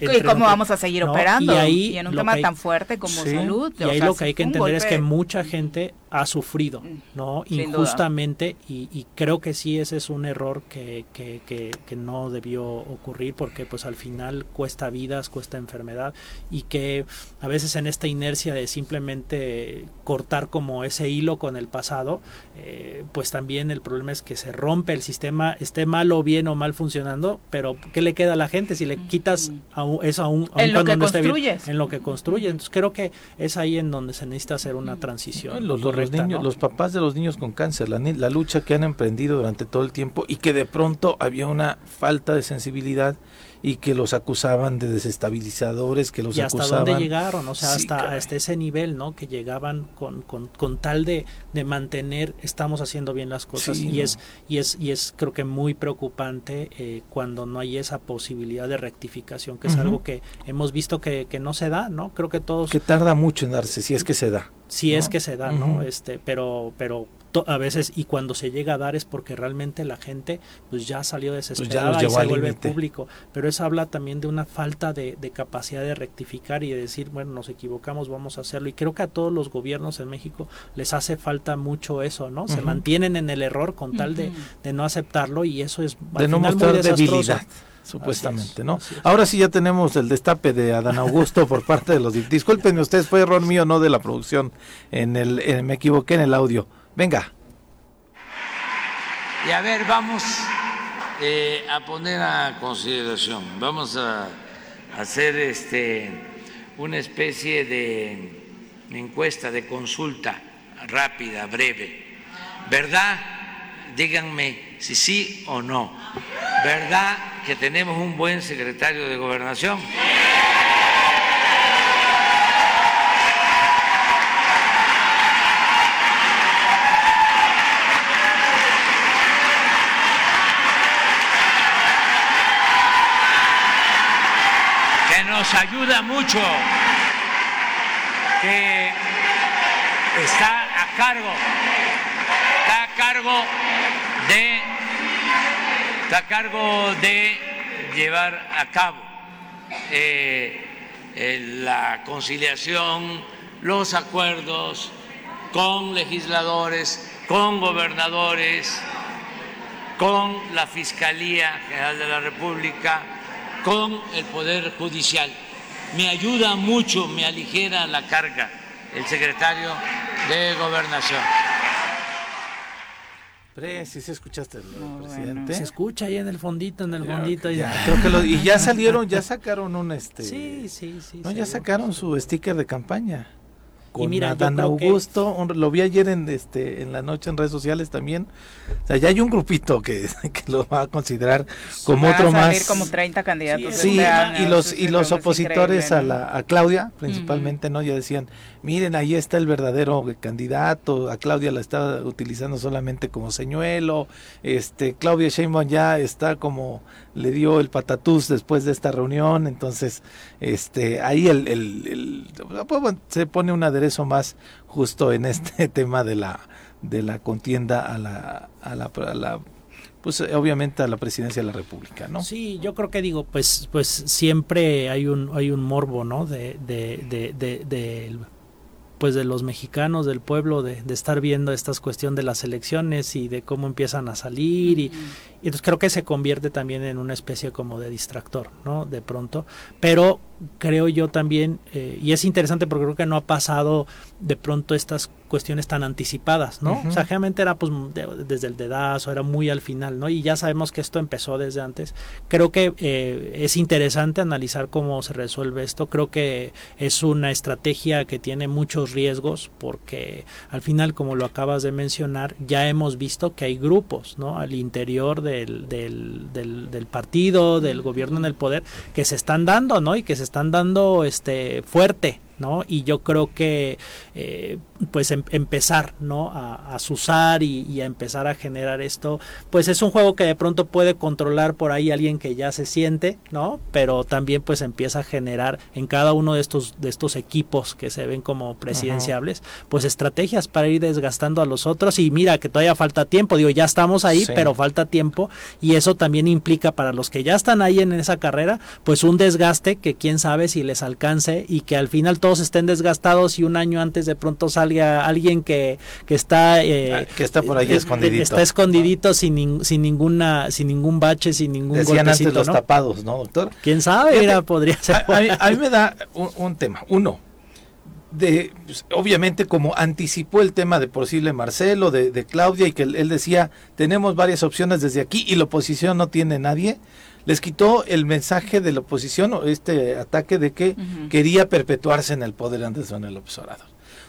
¿Y cómo vamos a seguir operando? Y, ahí, en un tema tan fuerte como salud.
Y ahí lo que hay que entender es que mucha gente ha sufrido, mm, ¿no? Injustamente, y, creo que sí, ese es un error que, que, que, que no debió ocurrir, porque pues al final cuesta vidas, cuesta enfermedad, y que a veces en esta inercia de simplemente cortar como ese hilo con el pasado, eh, pues también el problema es que se rompe el sistema, esté mal o bien o mal funcionando, pero ¿qué le queda a la gente si le quitas a eso a un,
en lo que construyes.
en lo que construye? Entonces creo que es ahí en donde se necesita hacer una transición.
Los, los niños, los papás de los niños con cáncer, la, la lucha que han emprendido durante todo el tiempo y que de pronto había una falta de sensibilidad y que los acusaban de desestabilizadores, que los
y
hasta
dónde llegaron, o sea, hasta, hasta ese nivel, ¿no? Que llegaban con, con, con tal de, de, mantener, estamos haciendo bien las cosas y es y es y es creo que muy preocupante eh, cuando no hay esa posibilidad de rectificación, que es algo que hemos visto que, que no se da, ¿no? Creo que todos
que tarda mucho en darse, si es que se da.
Si es que se da, ¿no? Este, pero pero a veces y cuando se llega a dar es porque realmente la gente pues ya salió pues desesperada y se vuelve público. Pero eso habla también de una falta de, capacidad de rectificar y de decir bueno nos equivocamos vamos a hacerlo y creo que a todos los gobiernos en México les hace falta mucho eso no se mantienen en el error con tal de, no aceptarlo y eso es
de no mostrar debilidad supuestamente, ¿no? Ahora sí ya tenemos el destape de Adán Augusto por parte de los discúlpenme ustedes fue error mío no de la producción en el me equivoqué en el audio Venga.
Y a ver, vamos eh, a poner a consideración, vamos a hacer este, una especie de encuesta, de consulta rápida, breve. ¿Verdad? Díganme si sí o no. ¿Verdad que tenemos un buen secretario de gobernación? Nos ayuda mucho, que está a cargo, está a cargo de, está a cargo de llevar a cabo eh, la conciliación, los acuerdos con legisladores, con gobernadores, con la Fiscalía General de la República, con el Poder Judicial. Me ayuda mucho, me aligera la carga el secretario de Gobernación.
si se escuchaste presidente.
Se escucha ahí en el fondito, en el fondito.
Ya, [LAUGHS] creo que y ya salieron, ya sacaron un este.
Sí, sí, sí.
No, ya sacaron su sticker de campaña con y mira, Adán Augusto, lo vi ayer en este en la noche en redes sociales también. O sea, ya hay un grupito que, [LAUGHS] que lo va a considerar como otro a salir más.
como 30 candidatos.
Sí, y los y los opositores a la a Claudia, principalmente, ¿no? Ya decían, "Miren, ahí está el verdadero candidato. A Claudia la está utilizando solamente como señuelo. Este Claudia Sheinbaum ya está como le dio el patatús después de esta reunión, entonces este ahí el, el, pues, se pone un aderezo más justo en este [LAUGHS] tema de la de la contienda a la, a la, a la pues obviamente a la presidencia de la República, ¿no?
Sí, yo creo que digo, pues, pues siempre hay un, hay un morbo, ¿no? De, pues de los mexicanos, del pueblo, de, de, estar viendo esta cuestión de las elecciones y de cómo empiezan a salir y, y entonces creo que se convierte también en una especie como de distractor, ¿no? De pronto. Pero creo yo también, eh, y es interesante porque creo que no ha pasado de pronto estas cuestiones tan anticipadas, ¿no? O sea, generalmente era pues desde el dedazo, era muy al final, ¿no? Y ya sabemos que esto empezó desde antes. Creo que eh, es interesante analizar cómo se resuelve esto. Creo que es una estrategia que tiene muchos riesgos porque al final, como lo acabas de mencionar, ya hemos visto que hay grupos, ¿no? Al interior del, del, del, del partido, del gobierno en el poder, que se están dando, ¿no? Y que se están dando este fuerte, ¿no? Y yo creo que eh, pues em, empezar, ¿no? A, a susar y, a empezar a generar esto, pues es un juego que de pronto puede controlar por ahí alguien que ya se siente, ¿no? Pero también pues empieza a generar en cada uno de estos, de estos equipos que se ven como presidenciables, pues estrategias para ir desgastando a los otros y mira que todavía falta tiempo, digo, ya estamos ahí, pero falta tiempo y eso también implica para los que ya están ahí en esa carrera, pues un desgaste que quién sabe si les alcance y que al final todos estén desgastados y un año antes de pronto salga alguien que, que está
eh, ah, que está por ahí escondidito.
está escondidito sin, sin ninguna sin ningún bache sin ningún
decían antes los tapados no doctor
quién sabe Mira, podría ser.
a, mí, me da un, tema. Uno de pues, obviamente como anticipó el tema de posible Marcelo de, de Claudia y que él, decía tenemos varias opciones desde aquí y la oposición no tiene nadie les quitó el mensaje de la oposición o este ataque de que quería perpetuarse en el poder antes Manuel López Obrador.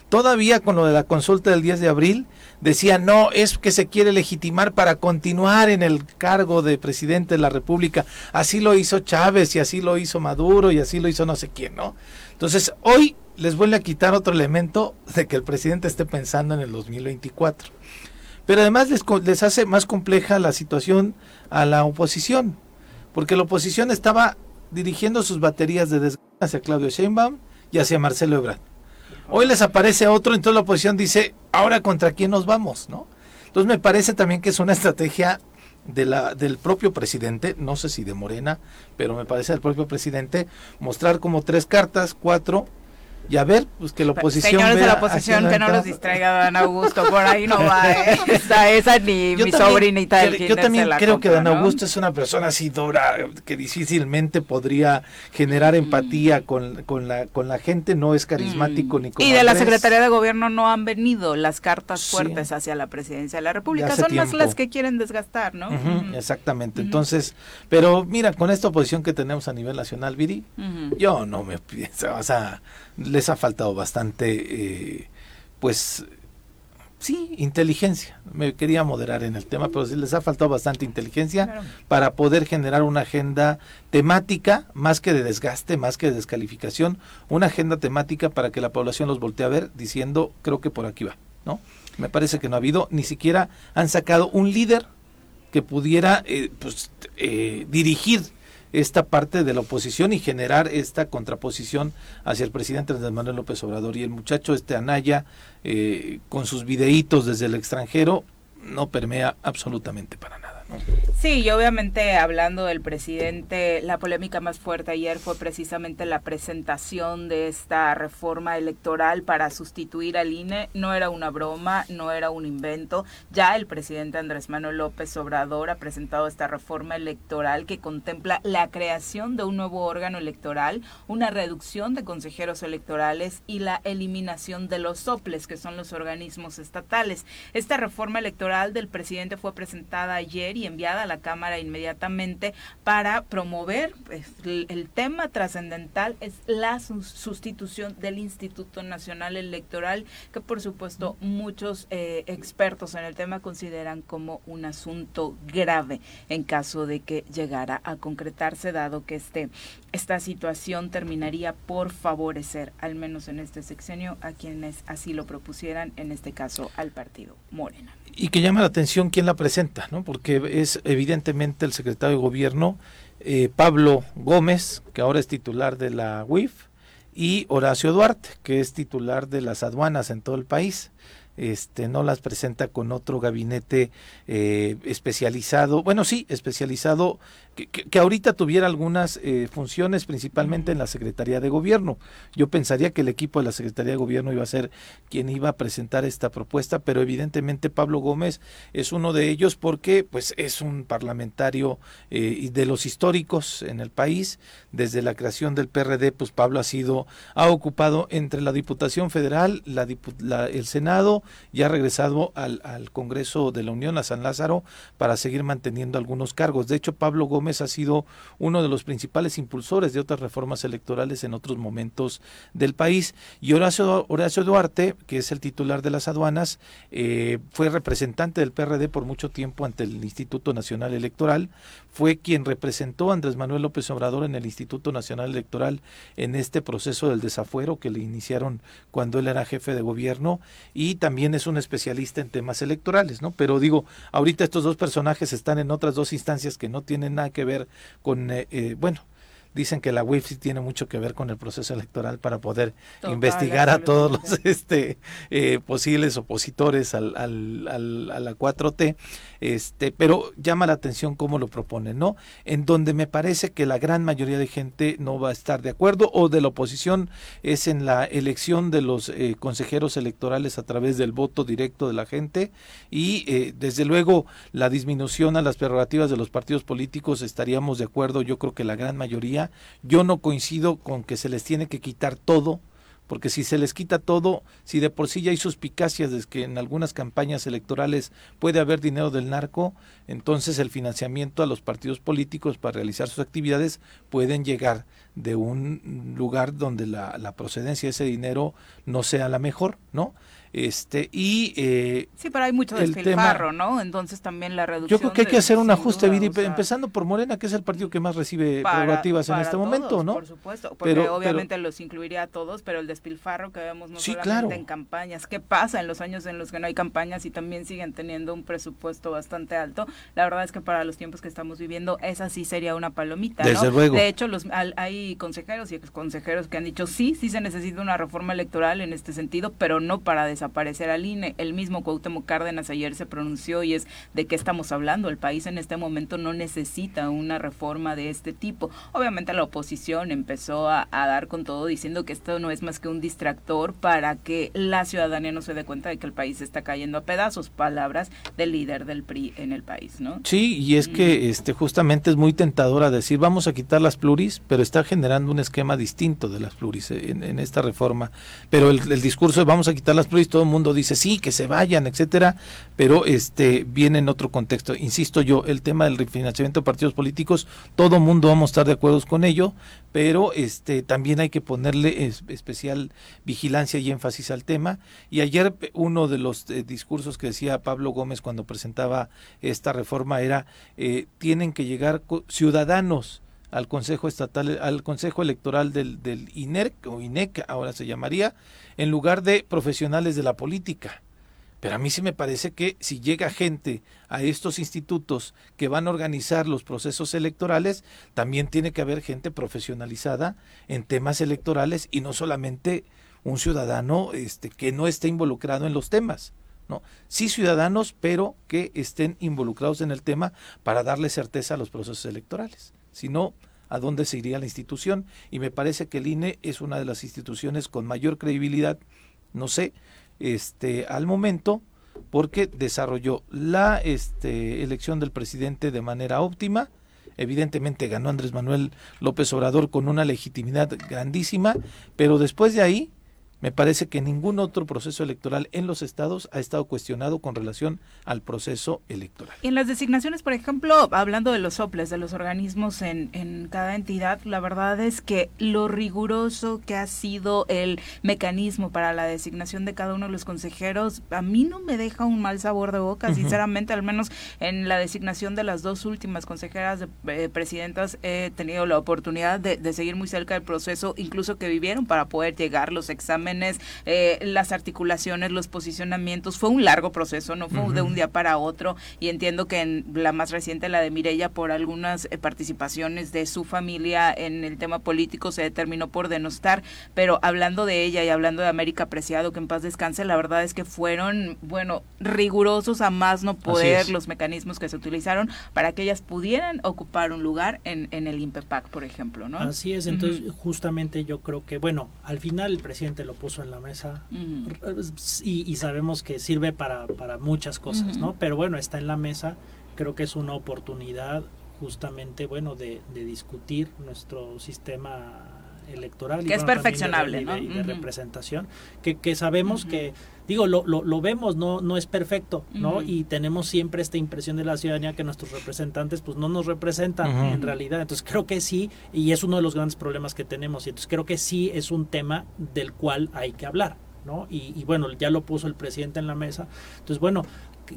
Todavía con lo de la consulta del 10 de abril, decía, no, es que se quiere legitimar para continuar en el cargo de presidente de la República. Así lo hizo Chávez y así lo hizo Maduro y así lo hizo no sé quién, ¿no? Entonces, hoy les vuelve a quitar otro elemento de que el presidente esté pensando en el 2024. Pero además les, les hace más compleja la situación a la oposición, porque la oposición estaba dirigiendo sus baterías de desgaste hacia Claudio Sheinbaum y hacia Marcelo Ebrard. Hoy les aparece otro, entonces la oposición dice, ahora contra quién nos vamos, ¿no? Entonces me parece también que es una estrategia del propio presidente, no sé si de Morena, pero me parece del propio presidente, mostrar como tres cartas, cuatro, y a ver, pues que la oposición.
Señores de la oposición, que no los distraiga Dan Augusto, por ahí no va ¿eh? [LAUGHS] [LAUGHS] esa, esa ni mi sobrinita.
yo también creo que Dan Augusto es una persona así dura, que difícilmente podría generar empatía mm. con, con, la, con la gente, no es carismático mm. ni
como Y de la Secretaría de Gobierno no han venido las cartas fuertes hacia la presidencia de la República, son más las que quieren desgastar, ¿no?
Exactamente, entonces, pero mira, con esta oposición que tenemos a nivel nacional, Viri, yo no me pienso, o sea les ha faltado bastante, eh, pues, sí, inteligencia. Me quería moderar en el tema, pero sí les ha faltado bastante inteligencia para poder generar una agenda temática, más que de desgaste, más que de descalificación, una agenda temática para que la población los voltee a ver diciendo, creo que por aquí va, ¿no? Me parece que no ha habido, ni siquiera han sacado un líder que pudiera eh, pues, eh, dirigir esta parte de la oposición y generar esta contraposición hacia el presidente Andrés Manuel López Obrador. Y el muchacho este Anaya, eh, con sus videitos desde el extranjero, no permea absolutamente para nada.
Sí, y obviamente hablando del presidente, la polémica más fuerte ayer fue precisamente la presentación de esta reforma electoral para sustituir al INE. No era una broma, no era un invento. Ya el presidente Andrés Manuel López Obrador ha presentado esta reforma electoral que contempla la creación de un nuevo órgano electoral, una reducción de consejeros electorales y la eliminación de los soples, que son los organismos estatales. Esta reforma electoral del presidente fue presentada ayer y enviada a la Cámara inmediatamente para promover pues, el, tema trascendental es la sustitución del Instituto Nacional Electoral, que por supuesto muchos eh, expertos en el tema consideran como un asunto grave en caso de que llegara a concretarse, dado que este, esta situación terminaría por favorecer, al menos en este sexenio, a quienes así lo propusieran, en este caso al partido Morena
y que llama la atención quién la presenta, ¿no? porque es evidentemente el secretario de gobierno eh, Pablo Gómez, que ahora es titular de la UIF, y Horacio Duarte, que es titular de las aduanas en todo el país este, no las presenta con otro gabinete eh, especializado, bueno, sí, especializado, que, ahorita tuviera algunas eh, funciones, principalmente en la Secretaría de Gobierno. Yo pensaría que el equipo de la Secretaría de Gobierno iba a ser quien iba a presentar esta propuesta, pero evidentemente Pablo Gómez es uno de ellos porque pues es un parlamentario eh, de los históricos en el país. Desde la creación del PRD, pues Pablo ha sido, ha ocupado entre la Diputación Federal, la, el Senado, y ha regresado al, al, Congreso de la Unión, a San Lázaro, para seguir manteniendo algunos cargos. De hecho, Pablo Gómez Gómez ha sido uno de los principales impulsores de otras reformas electorales en otros momentos del país. Y Horacio, Horacio Duarte, que es el titular de las aduanas, eh, fue representante del PRD por mucho tiempo ante el Instituto Nacional Electoral, fue quien representó a Andrés Manuel López Obrador en el Instituto Nacional Electoral en este proceso del desafuero que le iniciaron cuando él era jefe de gobierno y también es un especialista en temas electorales, ¿no? Pero digo, ahorita estos dos personajes están en otras dos instancias que no tienen nada que ver con, eh, eh, bueno, dicen que la sí tiene mucho que ver con el proceso electoral para poder investigar a todos los [LAUGHS] este eh, posibles opositores al, al, al, a la 4T este pero llama la atención cómo lo proponen no en donde me parece que la gran mayoría de gente no va a estar de acuerdo o de la oposición es en la elección de los eh, consejeros electorales a través del voto directo de la gente y eh, desde luego la disminución a las prerrogativas de los partidos políticos estaríamos de acuerdo yo creo que la gran mayoría yo no coincido con que se les tiene que quitar todo, porque si se les quita todo, si de por sí ya hay suspicacias de que en algunas campañas electorales puede haber dinero del narco, entonces el financiamiento a los partidos políticos para realizar sus actividades pueden llegar de un lugar donde la, procedencia de ese dinero no sea la mejor, ¿no? Este, y
eh, sí, pero hay mucho despilfarro, ¿no? Entonces también la reducción.
Yo creo que hay que hacer un ajuste, empezando por Morena, que es el partido que más recibe prerrogativas en este momento, ¿no?
Por supuesto, porque obviamente los incluiría a todos, pero el despilfarro que vemos no solamente en campañas, ¿qué pasa en los años en los que no hay campañas y también siguen teniendo un presupuesto bastante alto? La verdad es que para los tiempos que estamos viviendo, esa sí sería una palomita,
Desde luego.
De hecho, los, hay consejeros y consejeros que han dicho sí, sí se necesita una reforma electoral en este sentido, pero no para desaparecer al INE. El mismo Cuauhtémoc Cárdenas ayer se pronunció y es de qué estamos hablando. El país en este momento no necesita una reforma de este tipo. Obviamente la oposición empezó a, dar con todo diciendo que esto no es más que un distractor para que la ciudadanía no se dé cuenta de que el país está cayendo a pedazos. Palabras del líder del PRI en el país, ¿no?
Sí, y es que este justamente es muy tentadora decir vamos a quitar las pluris, pero está generando un esquema distinto de las pluris en, esta reforma. Pero el, el discurso de vamos a quitar las pluris todo el mundo dice sí, que se vayan, etcétera, pero este viene en otro contexto. Insisto yo, el tema del refinanciamiento de partidos políticos, todo el mundo vamos a estar de acuerdo con ello, pero este también hay que ponerle especial vigilancia y énfasis al tema. Y ayer uno de los eh, discursos que decía Pablo Gómez cuando presentaba esta reforma era eh, tienen que llegar ciudadanos al Consejo Estatal, al Consejo Electoral del, del INERC o INEC, ahora se llamaría, en lugar de profesionales de la política. Pero a mí sí me parece que si llega gente a estos institutos que van a organizar los procesos electorales, también tiene que haber gente profesionalizada en temas electorales y no solamente un ciudadano este, que no esté involucrado en los temas. ¿no? Sí ciudadanos, pero que estén involucrados en el tema para darle certeza a los procesos electorales. Si no, ¿a dónde se iría la institución? Y me parece que el INE es una de las instituciones con mayor credibilidad, no sé, este, al momento, porque desarrolló la este, elección del presidente de manera óptima. Evidentemente ganó Andrés Manuel López Obrador con una legitimidad grandísima, pero después de ahí me parece que ningún otro proceso electoral en los estados ha estado cuestionado con relación al proceso electoral.
Y en las designaciones, por ejemplo, hablando de los soples, de los organismos en, en cada entidad, la verdad es que lo riguroso que ha sido el mecanismo para la designación de cada uno de los consejeros, a mí no me deja un mal sabor de boca, sinceramente, al menos en la designación de las dos últimas consejeras de, eh, presidentas he tenido la oportunidad de, de seguir muy cerca del proceso, incluso que vivieron para poder llegar los exámenes eh, las articulaciones, los posicionamientos. Fue un largo proceso, no fue de un día para otro. Y entiendo que en la más reciente, la de Mirella, por algunas eh, participaciones de su familia en el tema político, se determinó por denostar. Pero hablando de ella y hablando de América Preciado, que en paz descanse, la verdad es que fueron, bueno, rigurosos a más no poder los mecanismos que se utilizaron para que ellas pudieran ocupar un lugar en, en el INPEPAC, por ejemplo, ¿no?
Así es, entonces justamente yo creo que, bueno, al final el presidente lo puso en la mesa. Y, sabemos que sirve para, para muchas cosas, ¿no? Pero bueno, está en la mesa, creo que es una oportunidad justamente, bueno, de, discutir nuestro sistema electoral.
Que es perfeccionable, ¿no?
Y de, representación, que, que sabemos que digo, lo, lo, lo, vemos, no, no es perfecto, ¿no? Y tenemos siempre esta impresión de la ciudadanía que nuestros representantes pues no nos representan en realidad. Entonces creo que sí, y es uno de los grandes problemas que tenemos, y entonces creo que sí es un tema del cual hay que hablar. ¿no? Y, y, bueno, ya lo puso el presidente en la mesa. Entonces, bueno,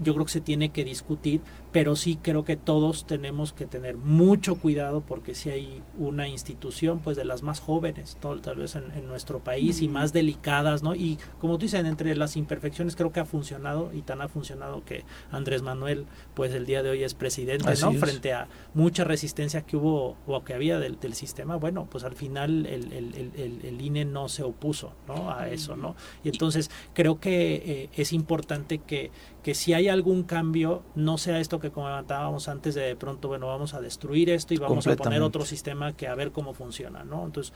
yo creo que se tiene que discutir, pero sí creo que todos tenemos que tener mucho cuidado porque si hay una institución pues de las más jóvenes, tal vez en, nuestro país y más delicadas, ¿no? Y como tú dices, entre las imperfecciones creo que ha funcionado y tan ha funcionado que Andrés Manuel pues el día de hoy es presidente, ¿no? Frente a mucha resistencia que hubo o que había del, sistema, bueno, pues al final el, el, el, INE no se opuso, ¿no? A eso, ¿no? Y entonces creo que eh, es importante que, que si hay algún cambio, no sea esto que comentábamos antes de, de pronto, bueno, vamos a destruir esto y vamos a poner otro sistema que a ver cómo funciona, ¿no? Entonces,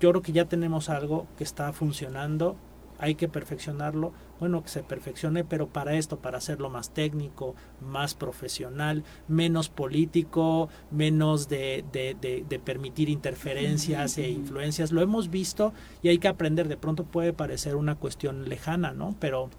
yo creo que ya tenemos algo que está funcionando, hay que perfeccionarlo, bueno, que se perfeccione, pero para esto, para hacerlo más técnico, más profesional, menos político, menos de, de, de, de permitir interferencias e influencias, lo hemos visto y hay que aprender, de pronto puede parecer una cuestión lejana, ¿no? Pero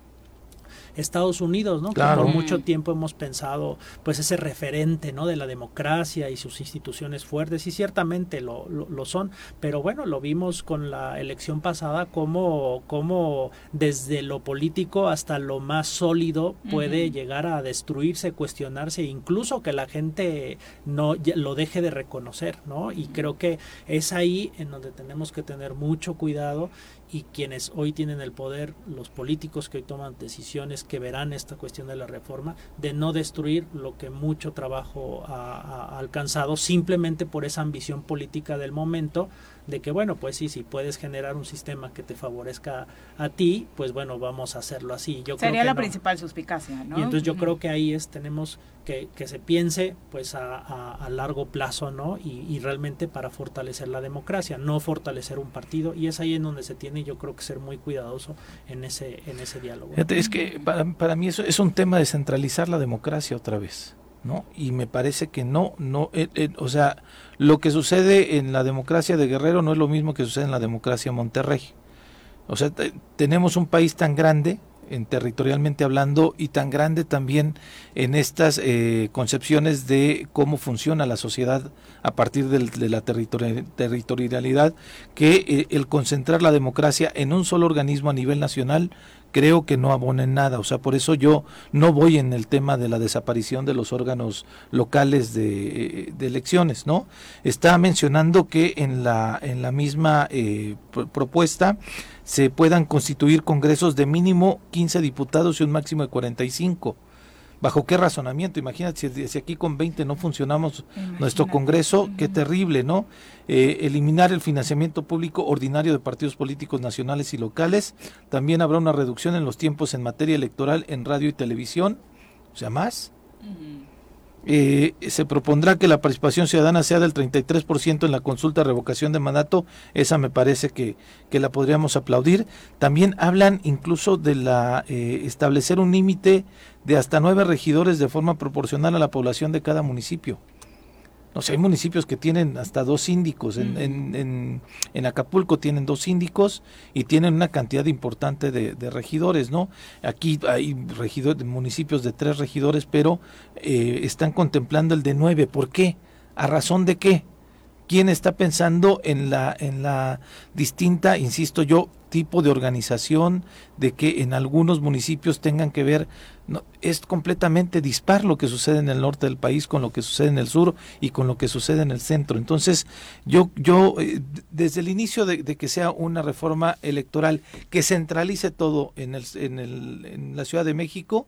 Estados Unidos, ¿no? Que por mucho tiempo hemos pensado, pues, ese referente, ¿no? De la democracia y sus instituciones fuertes, y ciertamente lo, lo, son, pero bueno, lo vimos con la elección pasada, como, como desde lo político hasta lo más sólido puede llegar a destruirse, cuestionarse, incluso que la gente no lo deje de reconocer, ¿no? Y creo que es ahí en donde tenemos que tener mucho cuidado y quienes hoy tienen el poder, los políticos que hoy toman decisiones que verán esta cuestión de la reforma, de no destruir lo que mucho trabajo ha, alcanzado simplemente por esa ambición política del momento de que bueno, pues sí, si puedes generar un sistema que te favorezca a ti, pues bueno, vamos a hacerlo así.
Yo Sería la principal suspicacia, ¿no?
Y entonces yo creo que ahí es, tenemos que, que se piense pues a, a, largo plazo, ¿no? Y, y, realmente para fortalecer la democracia, no fortalecer un partido, y es ahí en donde se tiene yo creo que ser muy cuidadoso en ese, en ese diálogo.
es que para, para mí eso es un tema de centralizar la democracia otra vez. ¿no? Y me parece que no, no, eh, eh, o sea, lo que sucede en la democracia de Guerrero no es lo mismo que sucede en la democracia de Monterrey. O sea, tenemos un país tan grande, en territorialmente hablando, y tan grande también en estas eh, concepciones de cómo funciona la sociedad a partir de la territorialidad, que el concentrar la democracia en un solo organismo a nivel nacional creo que no abonen nada. O sea, por eso yo no voy en el tema de la desaparición de los órganos locales de, elecciones, ¿no? Está mencionando que en la, en la misma eh, propuesta se puedan constituir congresos de mínimo 15 diputados y un máximo de 45. ¿Bajo qué razonamiento? Imagínate si, aquí con 20 no funcionamos nuestro Congreso, qué terrible, ¿no? Eh, eliminar el financiamiento público ordinario de partidos políticos nacionales y locales. También habrá una reducción en los tiempos en materia electoral en radio y televisión, o sea, más. Eh, se propondrá que la participación ciudadana sea del 33% en la consulta de revocación de mandato. Esa me parece que, que la podríamos aplaudir. También hablan incluso de la eh, establecer un límite de hasta nueve regidores de forma proporcional a la población de cada municipio. No sé, hay municipios que tienen hasta dos síndicos. En, en, en, Acapulco tienen dos síndicos y tienen una cantidad importante de, regidores, ¿no? Aquí hay regidores, municipios de tres regidores, pero eh, están contemplando el de nueve. ¿Por qué? ¿A razón de qué? ¿Quién está pensando en la, en la distinta, insisto yo, tipo de organización, de que en algunos municipios tengan que ver, no, es completamente dispar lo que sucede en el norte del país con lo que sucede en el sur y con lo que sucede en el centro. Entonces, yo, yo eh, desde el inicio de, que sea una reforma electoral que centralice todo en, el, en, el, en la Ciudad de México,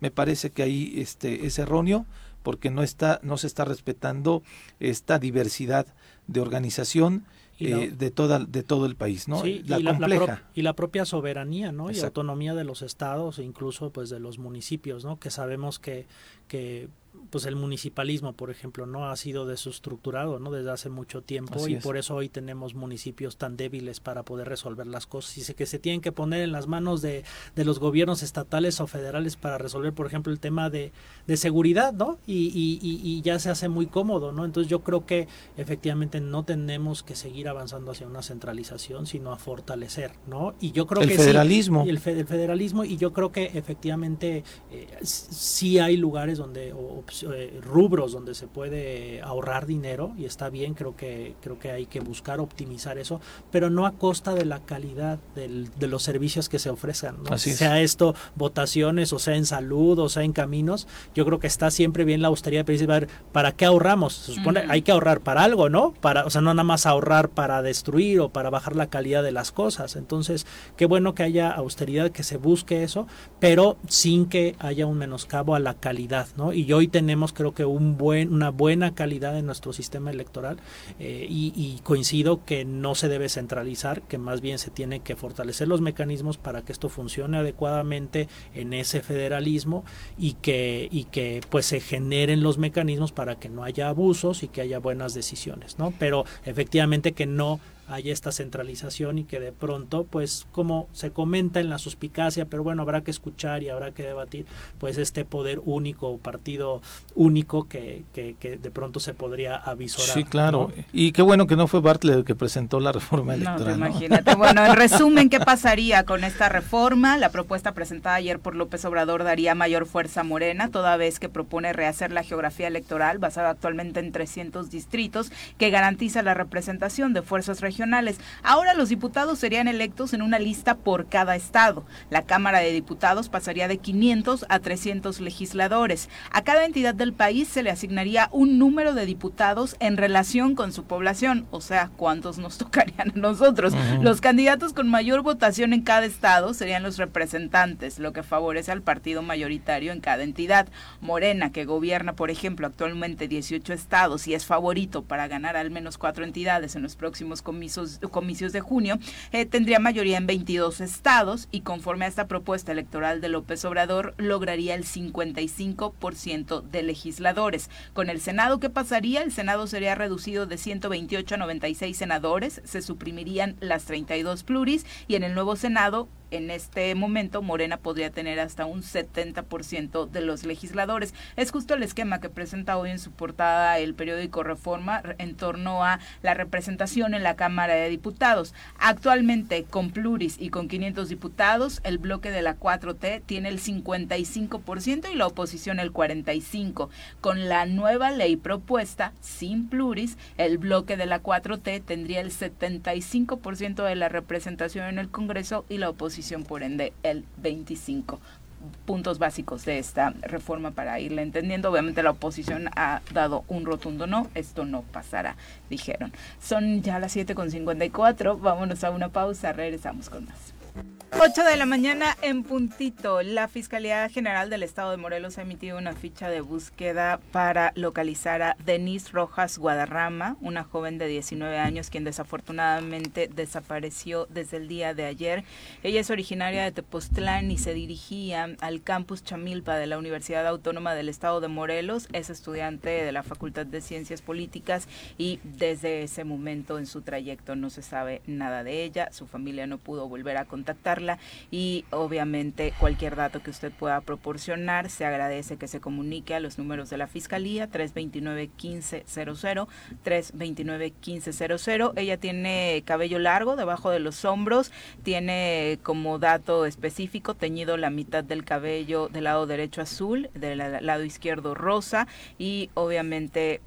me parece que ahí este, es erróneo porque no está no se está respetando esta diversidad de organización eh, de toda de todo el país no
la, y, la, y la propia soberanía no y autonomía de los estados e incluso pues de los municipios no que sabemos que que pues el municipalismo, por ejemplo, no ha sido desestructurado, ¿no? Desde hace mucho tiempo y por eso hoy tenemos municipios tan débiles para poder resolver las cosas y sé que se tienen que poner en las manos de, de los gobiernos estatales o federales para resolver, por ejemplo, el tema de, de seguridad, ¿no? Y, y, y, ya se hace muy cómodo, ¿no? Entonces yo creo que efectivamente no tenemos que seguir avanzando hacia una centralización, sino a fortalecer, ¿no? Y yo creo
el
que
federalismo.
el, federalismo y yo creo que efectivamente eh, sí hay lugares donde eh, rubros donde se puede ahorrar dinero y está bien, creo que creo que hay que buscar optimizar eso, pero no a costa de la calidad del, de los servicios que se ofrezcan, sea esto votaciones o sea en salud o sea en caminos, yo creo que está siempre bien la austeridad, pero ver, ¿para qué ahorramos? Se supone hay que ahorrar para algo, ¿no? Para, o sea, no nada más ahorrar para destruir o para bajar la calidad de las cosas. Entonces, qué bueno que haya austeridad, que se busque eso, pero sin que haya un menoscabo a la calidad, ¿no? Y hoy tenemos creo que un buen, una buena calidad en nuestro sistema electoral eh, y, coincido que no se debe centralizar, que más bien se tiene que fortalecer los mecanismos para que esto funcione adecuadamente en ese federalismo y que, y que pues se generen los mecanismos para que no haya abusos y que haya buenas decisiones, ¿no? Pero efectivamente que no haya esta centralización y que de pronto, pues como se comenta en la suspicacia, pero bueno, habrá que escuchar y habrá que debatir, pues este poder único o partido único que, que, de pronto se podría avisorar.
Sí, claro. Y qué bueno que no fue Bartlett el que presentó la reforma electoral.
No, imagínate. Bueno, en resumen, ¿qué pasaría con esta reforma? La propuesta presentada ayer por López Obrador daría mayor fuerza a Morena, toda vez que propone rehacer la geografía electoral basada actualmente en 300 distritos que garantiza la representación de fuerzas regionales Ahora los diputados serían electos en una lista por cada estado. La Cámara de Diputados pasaría de 500 a 300 legisladores. A cada entidad del país se le asignaría un número de diputados en relación con su población, o sea, cuántos nos [LAUGHS] tocarían a nosotros. Los candidatos con mayor votación en cada estado serían los representantes, lo que favorece al partido mayoritario en cada entidad. Morena, que gobierna, por ejemplo, actualmente 18 estados y es favorito para ganar al menos cuatro entidades en los próximos comicios comicios de junio, eh, tendría mayoría en 22 estados y conforme a esta propuesta electoral de López Obrador lograría el 55% de legisladores. Con el Senado, ¿qué pasaría? El Senado sería reducido de 128 a 96 senadores, se suprimirían las 32 pluris y en el nuevo Senado en este momento Morena podría tener hasta un 70% de los legisladores. Es justo el esquema que presenta hoy en su portada el periódico Reforma en torno a la representación en la Cámara de Diputados. Actualmente, con pluris y con 500 diputados, el bloque de la 4T tiene el 55% y la oposición el 45%. Con la nueva ley propuesta, sin pluris, el bloque de la 4T tendría el 75% de la representación en el Congreso y la por ende, el 25 puntos básicos de esta reforma para irla entendiendo. Obviamente la oposición ha dado un rotundo no, esto no pasará, dijeron. Son ya las 7.54, vámonos a una pausa, regresamos con más. 8 de la mañana en puntito. La Fiscalía General del Estado de Morelos ha emitido una ficha de búsqueda para localizar a Denise Rojas Guadarrama, una joven de 19 años quien desafortunadamente desapareció desde el día de ayer. Ella es originaria de Tepoztlán y se dirigía al campus Chamilpa de la Universidad Autónoma del Estado de Morelos. Es estudiante de la Facultad de Ciencias Políticas y desde ese momento en su trayecto no se sabe nada de ella. Su familia no pudo volver a y obviamente cualquier dato que usted pueda proporcionar se agradece que se comunique a los números de la Fiscalía 329 1500 329 1500 ella tiene cabello largo debajo de los hombros tiene como dato específico teñido la mitad del cabello del lado derecho azul del lado izquierdo rosa y obviamente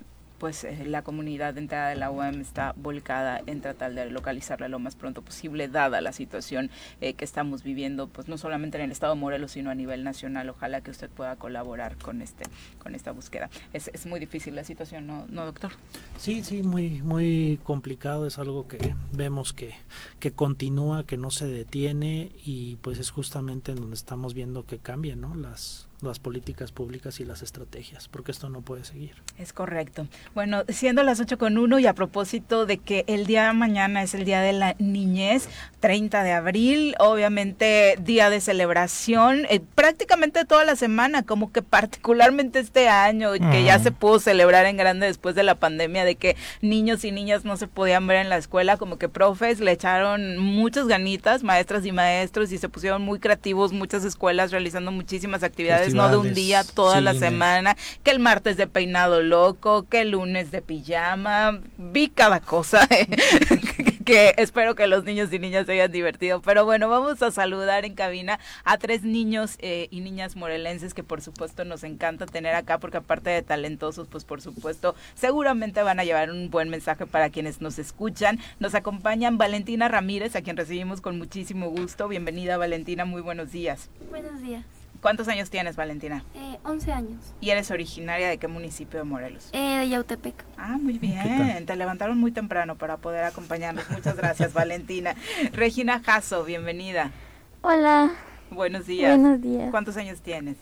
pues eh, la comunidad entrada de la UAM está volcada en tratar de localizarla lo más pronto posible, dada la situación eh, que estamos viviendo, pues no solamente en el estado de Morelos, sino a nivel nacional. Ojalá que usted pueda colaborar con este, con esta búsqueda. Es, es muy difícil la situación, ¿no, ¿no, doctor?
Sí, sí, muy, muy complicado. Es algo que vemos que, que continúa, que no se detiene y pues es justamente en donde estamos viendo que cambian, ¿no? Las las políticas públicas y las estrategias, porque esto no puede seguir.
Es correcto. Bueno, siendo las 8 con 1 y a propósito de que el día de mañana es el Día de la Niñez, 30 de abril, obviamente día de celebración, eh, prácticamente toda la semana, como que particularmente este año, que ya se pudo celebrar en grande después de la pandemia, de que niños y niñas no se podían ver en la escuela, como que profes le echaron muchas ganitas, maestras y maestros, y se pusieron muy creativos, muchas escuelas realizando muchísimas actividades, no de un día, toda la semana, que el martes de peinado loco, que el lunes de pijama, vi cada cosa [LAUGHS] que espero que los niños y niñas se hayan divertido. Pero bueno, vamos a saludar en cabina a tres niños eh, y niñas morelenses que por supuesto nos encanta tener acá porque aparte de talentosos, pues por supuesto seguramente van a llevar un buen mensaje para quienes nos escuchan. Nos acompañan Valentina Ramírez, a quien recibimos con muchísimo gusto. Bienvenida Valentina, muy buenos días.
Buenos días.
¿Cuántos años tienes, Valentina?
Eh, 11 años.
¿Y eres originaria de qué municipio de Morelos?
Eh, de Yautepec.
Ah, muy bien. Te levantaron muy temprano para poder acompañarnos. Muchas gracias, [LAUGHS] Valentina. Regina Jasso, bienvenida.
Hola.
Buenos días.
Buenos días.
¿Cuántos años tienes?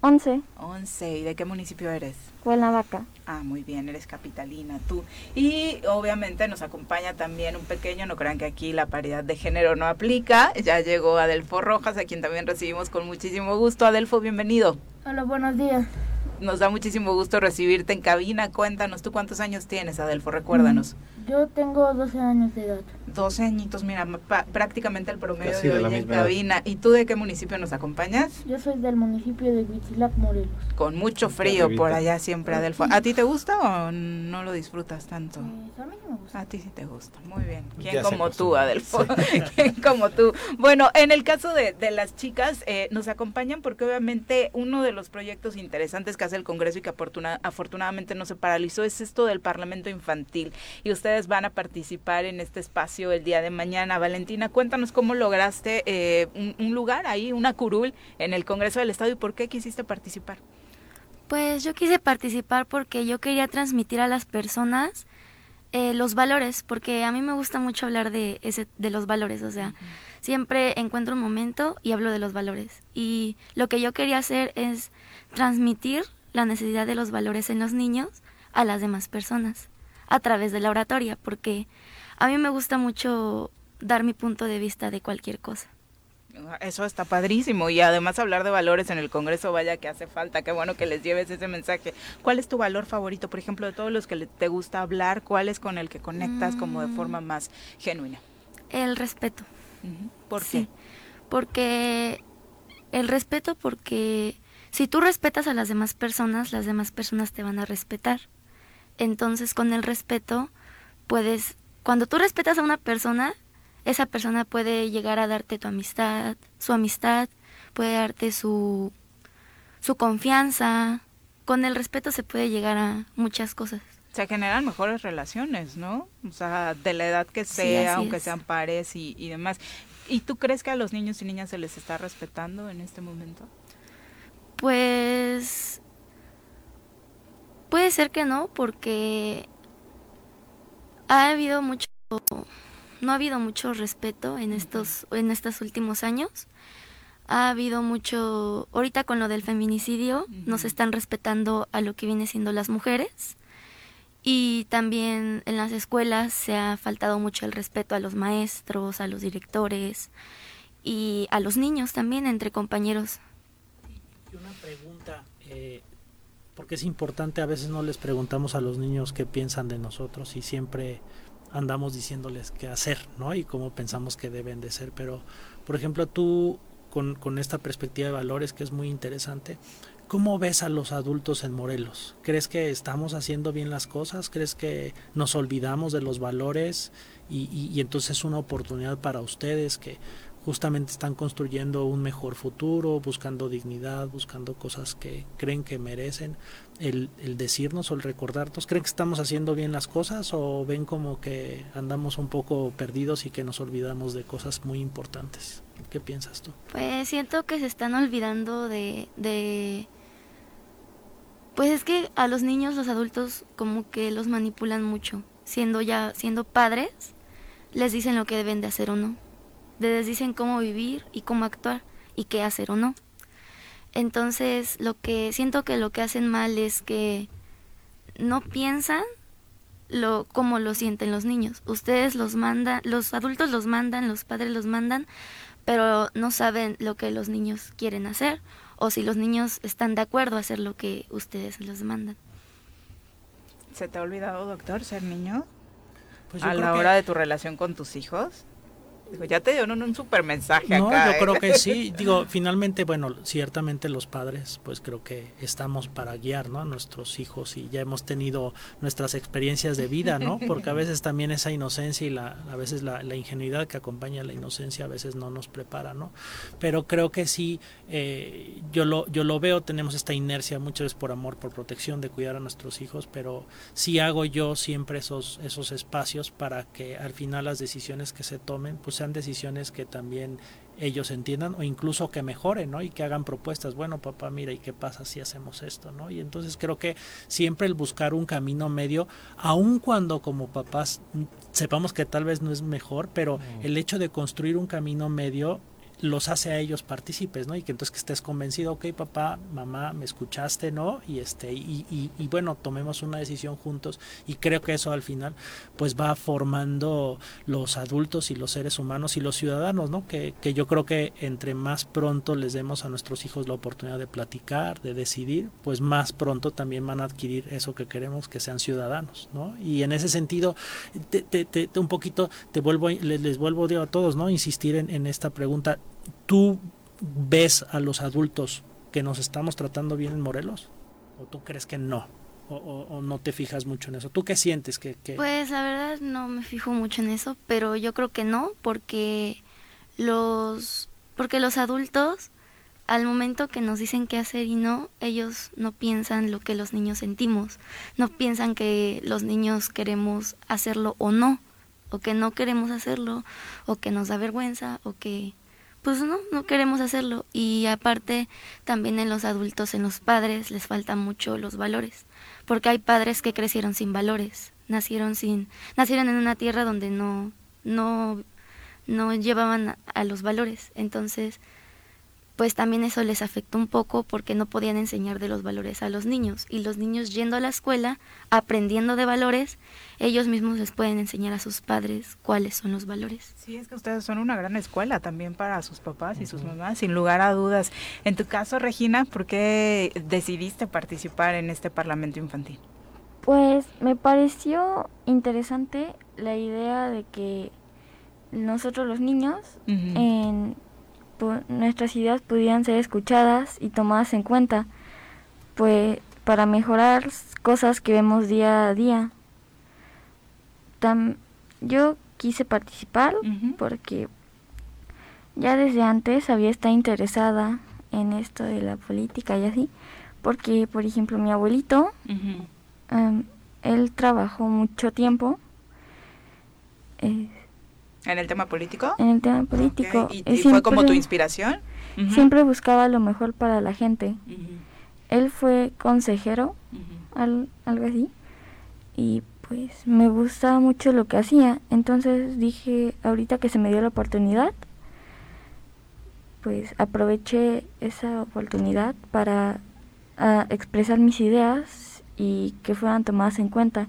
11.
11. ¿Y de qué municipio eres?
Cuernavaca.
Ah, muy bien, eres capitalina tú. Y obviamente nos acompaña también un pequeño, no crean que aquí la paridad de género no aplica. Ya llegó Adelfo Rojas, a quien también recibimos con muchísimo gusto. Adelfo, bienvenido.
Hola, buenos días.
Nos da muchísimo gusto recibirte en cabina. Cuéntanos, ¿tú cuántos años tienes, Adelfo? Recuérdanos.
Yo tengo 12 años de edad.
12 añitos, mira, prácticamente el promedio de hoy en cabina. ¿Y tú de qué municipio nos acompañas?
Yo soy del municipio de Huitzilac, Morelos.
Con mucho frío por allá siempre, Adelfo. ¿A ti te gusta o no lo disfrutas tanto?
Pues, a mí me gusta.
A ti sí te gusta, muy bien. ¿Quién como tú, Adelfo? [LAUGHS] ¿Quién como tú? Bueno, en el caso de, de las chicas, eh, nos acompañan porque obviamente uno de los proyectos interesantes que hace el Congreso y que afortunadamente no se paralizó es esto del Parlamento Infantil. Y ustedes van a participar en este espacio el día de mañana. Valentina, cuéntanos cómo lograste eh, un, lugar ahí, una curul en el Congreso del Estado y por qué quisiste participar.
Pues yo quise participar porque yo quería transmitir a las personas eh, los valores, porque a mí me gusta mucho hablar de, ese, de los valores, o sea, siempre encuentro un momento y hablo de los valores. Y lo que yo quería hacer es transmitir la necesidad de los valores en los niños a las demás personas a través de la oratoria, porque a mí me gusta mucho dar mi punto de vista de cualquier cosa.
Eso está padrísimo y además hablar de valores en el Congreso, vaya que hace falta, qué bueno que les lleves ese mensaje. ¿Cuál es tu valor favorito, por ejemplo, de todos los que te gusta hablar, cuál es con el que conectas como de forma más genuina?
El respeto.
¿Por qué?
porque el respeto porque si tú respetas a las demás personas, las demás personas te van a respetar. Entonces, con el respeto, puedes, cuando tú respetas a una persona, esa persona puede llegar a darte tu amistad, su amistad, puede darte su, su confianza. Con el respeto se puede llegar a muchas cosas.
Se generan mejores relaciones, ¿no? O sea, de la edad que sea, aunque sean pares y, y demás. ¿Y tú crees que a los niños y niñas se les está respetando en este momento?
Pues puede ser que no, porque ha habido mucho, no ha habido mucho respeto en estos, en estos últimos años. Ha habido mucho, ahorita con lo del feminicidio, no se están respetando a lo que viene siendo las mujeres. Y también en las escuelas se ha faltado mucho el respeto a los maestros, a los directores y a los niños también entre compañeros
una pregunta, eh, porque es importante, a veces no les preguntamos a los niños qué piensan de nosotros y siempre andamos diciéndoles qué hacer, ¿no? Y cómo pensamos que deben de ser. Pero, por ejemplo, tú, con, con esta perspectiva de valores que es muy interesante, ¿Cómo ves a los adultos en Morelos? ¿Crees que estamos haciendo bien las cosas? ¿Crees que nos olvidamos de los valores? Y, y, y entonces es una oportunidad para ustedes que justamente están construyendo un mejor futuro, buscando dignidad, buscando cosas que creen que merecen. El, decirnos o el recordarnos, ¿creen que estamos haciendo bien las cosas o ven como que andamos un poco perdidos y que nos olvidamos de cosas muy importantes? ¿Qué piensas tú?
Pues siento que se están olvidando de, de pues es que a los niños, los adultos, como que los manipulan mucho. Siendo ya, siendo padres, les dicen lo que deben de hacer o no les dicen cómo vivir y cómo actuar y qué hacer o no. Entonces, lo que siento que lo que hacen mal es que no piensan lo como lo sienten los niños. Ustedes los mandan, los adultos los mandan, los padres los mandan, pero no saben lo que los niños quieren hacer o si los niños están de acuerdo a hacer lo que ustedes les mandan.
¿Se te ha olvidado, doctor, ser niño?
Pues yo
a
creo
la
que-
hora de tu relación con tus hijos. Digo, ya te dieron un super mensaje
No,
acá.
yo
¿eh?
creo que sí. [LAUGHS] Digo, finalmente, bueno, ciertamente los padres, pues creo que estamos para guiar, ¿no? A nuestros hijos y ya hemos tenido nuestras experiencias de vida, ¿no? Porque a [LAUGHS] veces también esa inocencia y la, a veces la, la ingenuidad que acompaña a la inocencia a veces no nos prepara, ¿no? Pero creo que sí, eh, yo lo, yo lo veo, tenemos esta inercia muchas veces por amor, por protección de cuidar a nuestros hijos, pero sí hago yo siempre esos, esos espacios para que al final las decisiones que se tomen, pues sean decisiones que también ellos entiendan o incluso que mejoren, ¿no? Y que hagan propuestas. Bueno, papá, mira, ¿y qué pasa si hacemos esto, no? Y entonces creo que siempre el buscar un camino medio, aun cuando como papás mm, sepamos que tal vez no es mejor, pero el hecho de construir un camino medio los hace a ellos partícipes, ¿no? Y que entonces que estés convencido, ok, papá, mamá, me escuchaste, ¿no? Y este, y, y, y bueno, tomemos una decisión juntos. Y creo que eso al final, pues va formando los adultos y los seres humanos y los ciudadanos, ¿no? Que, que yo creo que entre más pronto les demos a nuestros hijos la oportunidad de platicar, de decidir, pues más pronto también van a adquirir eso que queremos, que sean ciudadanos, ¿no? Y en ese sentido, te, te, te- un poquito, te vuelvo, les, les vuelvo a todos, ¿no? Insistir en, en esta pregunta. ¿Tú ves a los adultos que nos estamos tratando bien en Morelos? ¿O tú crees que no? ¿O, no te fijas mucho en eso? ¿Tú qué sientes? que, que...
Pues la verdad no me fijo mucho en eso, pero yo creo que no, porque los porque los adultos al momento que nos dicen qué hacer y no, ellos no piensan lo que los niños sentimos, no piensan que los niños queremos hacerlo o no, o que no queremos hacerlo, o que nos da vergüenza, o que pues no, no queremos hacerlo. Y aparte, también en los adultos, en los padres, les faltan mucho los valores, porque hay padres que crecieron sin valores, nacieron sin, nacieron en una tierra donde no, no, no llevaban a, a los valores. Entonces, pues también eso les afectó un poco porque no podían enseñar de los valores a los niños. Y los niños yendo a la escuela, aprendiendo de valores, ellos mismos les pueden enseñar a sus padres cuáles son los valores.
Sí, es que ustedes son una gran escuela también para sus papás y sus mamás, sin lugar a dudas. En tu caso, Regina, ¿por qué decidiste participar en este Parlamento Infantil?
Pues me pareció interesante la idea de que nosotros los niños en nuestras ideas pudieran ser escuchadas y tomadas en cuenta, pues para mejorar cosas que vemos día a día. Tam- yo quise participar porque ya desde antes había estado interesada en esto de la política y así, porque por ejemplo mi abuelito. Em, él trabajó mucho tiempo eh,
¿En el tema político?
en el tema político.
¿Y, y fue como tu
siempre-
inspiración?
Siempre buscaba lo mejor para la gente. Él fue consejero, al- algo así, y pues me gustaba mucho lo que hacía. Entonces dije, ahorita que se me dio la oportunidad, pues aproveché esa oportunidad para ah, expresar mis ideas y que fueran tomadas en cuenta.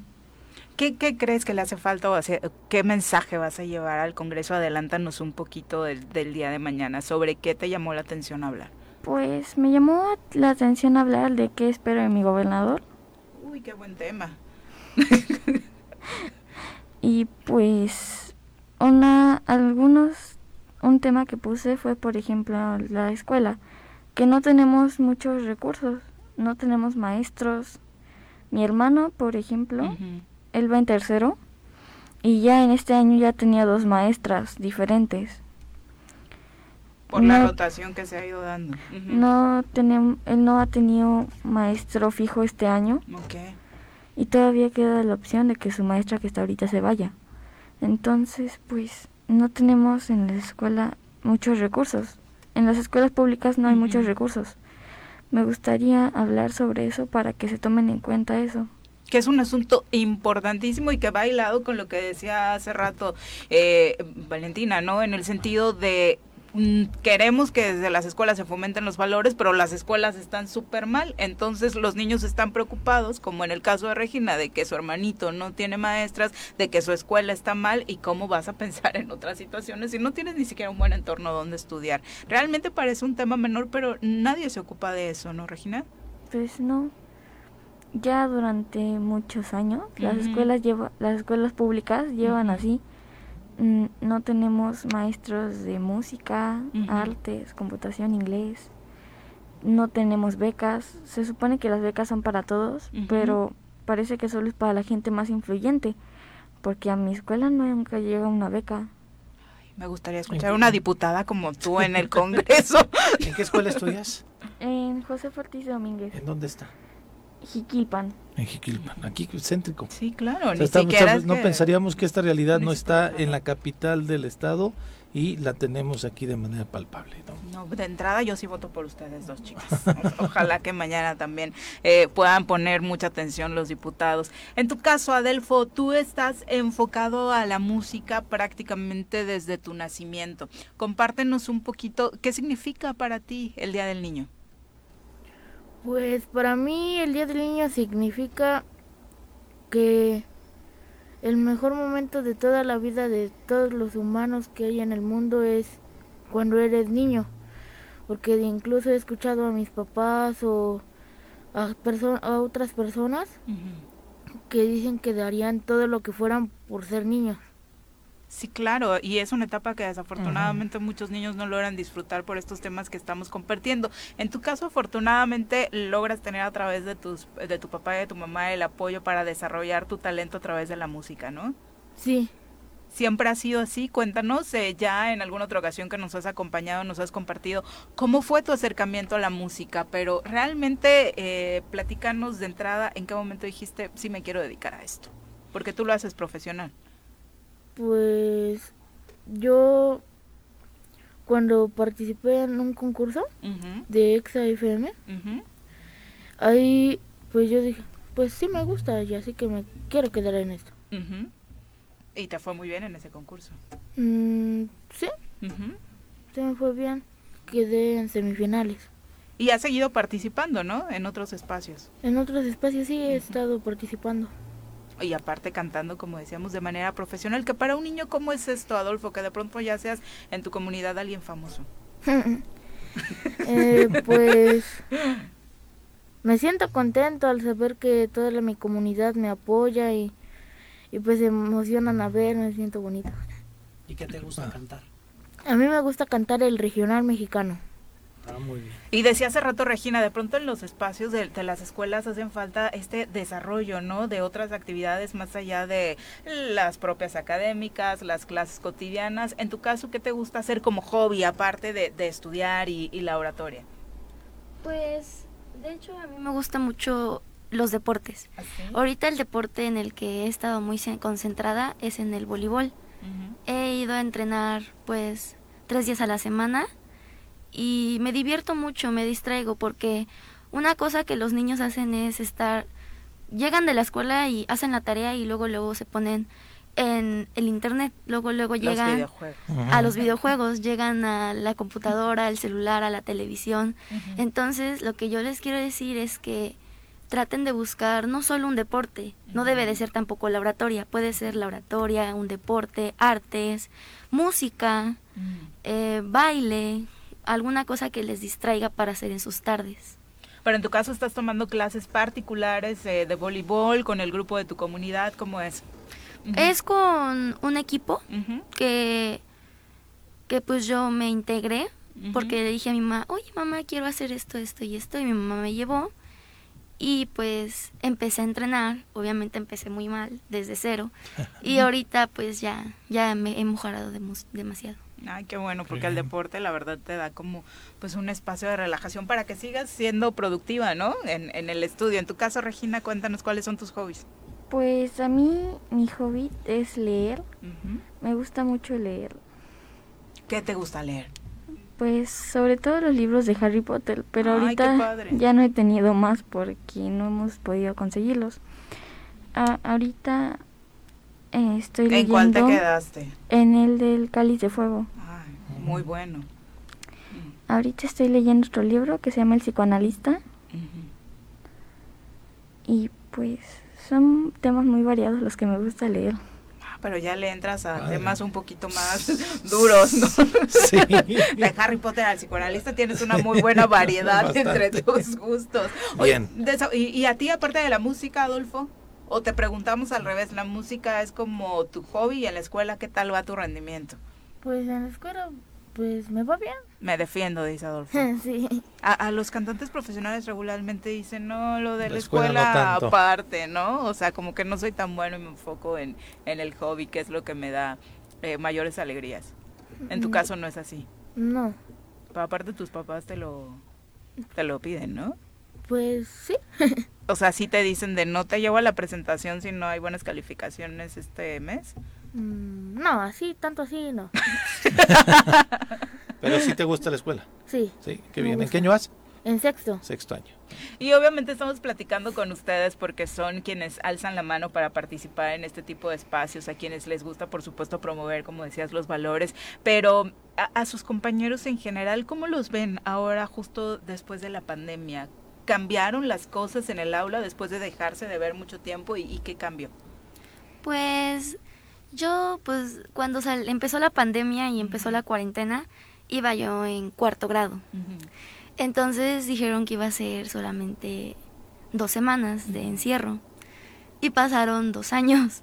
¿Qué, qué crees que le hace falta o hace- qué mensaje vas a llevar al Congreso? Adelántanos un poquito del, del día de mañana. ¿Sobre qué te llamó la atención hablar?
Pues me llamó la atención hablar de qué espero de mi gobernador
Uy, qué buen tema. [LAUGHS]
y pues una algunos un tema que puse fue por ejemplo la escuela que no tenemos muchos recursos no tenemos maestros mi hermano por ejemplo. Él va en tercero y ya en este año ya tenía dos maestras diferentes
Por la rotación que se ha ido dando.
No tenemos él no ha tenido maestro fijo este año y todavía queda la opción de que su maestra que está ahorita se vaya. Entonces, pues no tenemos en la escuela muchos recursos. En las escuelas públicas no hay muchos recursos. Me gustaría hablar sobre eso para que se tomen en cuenta eso.
Que es un asunto importantísimo y que va hilado con lo que decía hace rato eh, Valentina, ¿no? En el sentido de mm, queremos que desde las escuelas se fomenten los valores, pero las escuelas están súper mal. Entonces los niños están preocupados, como en el caso de Regina, de que su hermanito no tiene maestras, de que su escuela está mal y cómo vas a [LAUGHS] pensar en otras situaciones si no tienes ni siquiera un buen entorno donde estudiar. Realmente parece un tema menor, pero nadie se ocupa de eso, ¿no, Regina?
Pues no. Ya durante muchos años las escuelas lleva, las escuelas públicas llevan así. Mm, No tenemos maestros de música, artes, computación, inglés. No tenemos becas. Se supone que las becas son para todos, pero parece que solo es para la gente más influyente. Porque a mi escuela nunca llega una beca.
Me gustaría escuchar una diputada como tú en el [LAUGHS] Congreso.
¿En qué escuela estudias?
En José Ortiz de Domínguez,
¿En dónde está?
Jiquilpan.
En Jiquilpan, aquí céntrico.
Sí, claro,
O sea,
ni
estamos-
siquiera
estamos-
es
no
que-
pensaríamos que esta realidad no está en la capital del estado y la tenemos aquí de manera palpable. ¿no?
No, de entrada yo sí voto por ustedes dos chicas. Ojalá que mañana también eh, puedan poner mucha atención los diputados. En tu caso, Adelfo, tú estás enfocado a la música prácticamente desde tu nacimiento. Compártenos un poquito qué significa para ti el Día del Niño.
Pues para mí el Día del Niño significa que el mejor momento de toda la vida de todos los humanos que hay en el mundo es cuando eres niño. Porque incluso he escuchado a mis papás o a, perso- a otras personas que dicen que darían todo lo que fueran por ser niños.
Sí, claro, y es una etapa que desafortunadamente muchos niños no logran disfrutar por estos temas que estamos compartiendo. En tu caso, afortunadamente, logras tener a través de tus de tu papá y de tu mamá el apoyo para desarrollar tu talento a través de la música, ¿no?
Sí,
Siempre ha sido así. Cuéntanos, eh, ya en alguna otra ocasión que nos has acompañado, nos has compartido, cómo fue tu acercamiento a la música, pero realmente eh, platícanos de entrada en qué momento dijiste, sí me quiero dedicar a esto, porque tú lo haces profesional.
Pues yo cuando participé en un concurso de Exa FM, ahí pues yo dije, pues sí me gusta y así que me quiero quedar en esto.
Ujú. Y te fue muy bien en ese concurso.
Mm, sí, se me fue bien. Quedé en semifinales.
Y has seguido participando, ¿no? En otros espacios.
En otros espacios sí he estado participando.
Y aparte cantando, como decíamos, de manera profesional. Que para un niño, ¿cómo es esto, Adolfo? Que de pronto ya seas en tu comunidad alguien famoso. [LAUGHS]
Eh, pues me siento contento al saber que toda la- mi comunidad me apoya y, y pues se emocionan a ver, me siento bonito.
¿Y qué te gusta cantar?
A mí me gusta cantar el regional mexicano.
Ah, muy bien.
Y decía hace rato Regina, de pronto en los espacios de, de las escuelas hacen falta este desarrollo, ¿no? De otras actividades más allá de las propias académicas, las clases cotidianas. En tu caso, ¿qué te gusta hacer como hobby, aparte de, de estudiar y, y la oratoria?
Pues, de hecho, a mí me gusta mucho los deportes.
¿Así?
Ahorita el deporte en el que he estado muy ce- concentrada es en el voleibol. He ido a entrenar pues tres días a la semana y me divierto mucho, me distraigo porque una cosa que los niños hacen es estar, llegan de la escuela y hacen la tarea y luego luego se ponen en el internet, luego luego
Los
llegan
videojuegos.
a los videojuegos, llegan a la computadora, al celular, a la televisión. Entonces, lo que yo les quiero decir es que traten de buscar no solo un deporte, no debe de ser tampoco la oratoria, puede ser la oratoria, un deporte, artes, música, eh, baile, alguna cosa que les distraiga para hacer en sus tardes.
Pero en tu caso estás tomando clases particulares eh, de voleibol con el grupo de tu comunidad, ¿cómo es?
Es con un equipo que, que pues yo me integré porque le dije a mi mamá, oye mamá, quiero hacer esto, esto y esto, y mi mamá me llevó. Y pues empecé a entrenar, obviamente empecé muy mal, desde cero, [LAUGHS] y ahorita pues ya, ya me he mejorado demasiado.
Ay, qué bueno, porque el deporte la verdad te da como pues un espacio de relajación para que sigas siendo productiva, ¿no? En, en el estudio. En tu caso, Regina, cuéntanos cuáles son tus hobbies.
Pues a mí mi hobby es leer. Me gusta mucho leer.
¿Qué te gusta leer?
Pues sobre todo los libros de Harry Potter, pero
Ay,
ahorita ya no he tenido más porque no hemos podido conseguirlos. Ah, ahorita eh, estoy
¿En cuál te quedaste?
en el del Cáliz de Fuego.
Ay, muy bueno.
ahorita estoy leyendo otro libro que se llama El psicoanalista. Y pues son temas muy variados los que me gusta leer.
Ah, pero ya le entras a temas un poquito más [LAUGHS] duros, ¿no? Sí. [LAUGHS] De Harry Potter al psicoanalista tienes una muy buena variedad [LAUGHS] entre tus gustos. Bien. y, a ti, aparte de la música, Adolfo? ¿O te preguntamos al revés, la música es como tu hobby y en la escuela qué tal va tu rendimiento?
Pues en la escuela pues me va bien.
Me defiendo, dice Adolfo. [LAUGHS]
sí.
A, los cantantes profesionales regularmente dicen, no, lo de la, escuela, aparte, ¿no? O sea, como que no soy tan bueno y me enfoco en, en el hobby, que es lo que me da eh, mayores alegrías. En tu mm. caso no es así.
No.
Pero aparte tus papás te lo, te lo piden, ¿no?
Pues sí.
o sea, sí te dicen de no te llevo a la presentación si no hay buenas calificaciones este mes.
Mm, no, así, tanto así, no. [LAUGHS]
Pero sí te gusta la escuela.
Sí.
Sí, qué bien. ¿En qué año vas?
En sexto.
Sexto año.
Y obviamente estamos platicando con ustedes porque son quienes alzan la mano para participar en este tipo de espacios, a quienes les gusta, por supuesto, promover, como decías, los valores, pero a, a sus compañeros en general, ¿cómo los ven ahora justo después de la pandemia? ¿Cambiaron las cosas en el aula después de dejarse de ver mucho tiempo y, y qué cambió?
Pues yo, pues, cuando empezó la pandemia y empezó la cuarentena, iba yo en cuarto grado. Entonces dijeron que iba a ser solamente dos semanas de encierro. Y pasaron dos años.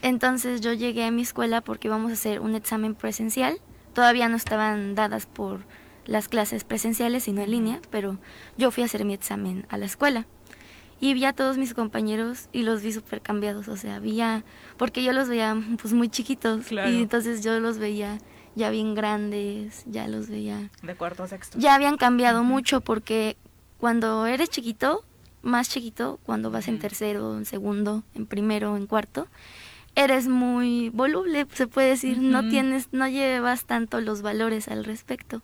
Entonces yo llegué a mi escuela porque íbamos a hacer un examen presencial. Todavía no estaban dadas por las clases presenciales, sino en línea, pero yo fui a hacer mi examen a la escuela. Y vi a todos mis compañeros y los vi súper cambiados, o sea, había, porque yo los veía pues muy chiquitos. Y entonces yo los veía ya bien grandes, ya los veía...
De cuarto a sexto.
Ya habían cambiado mucho porque cuando eres chiquito, más chiquito, cuando vas en tercero, en segundo, en primero, en cuarto, eres muy voluble, se puede decir, no tienes, no llevas tanto los valores al respecto.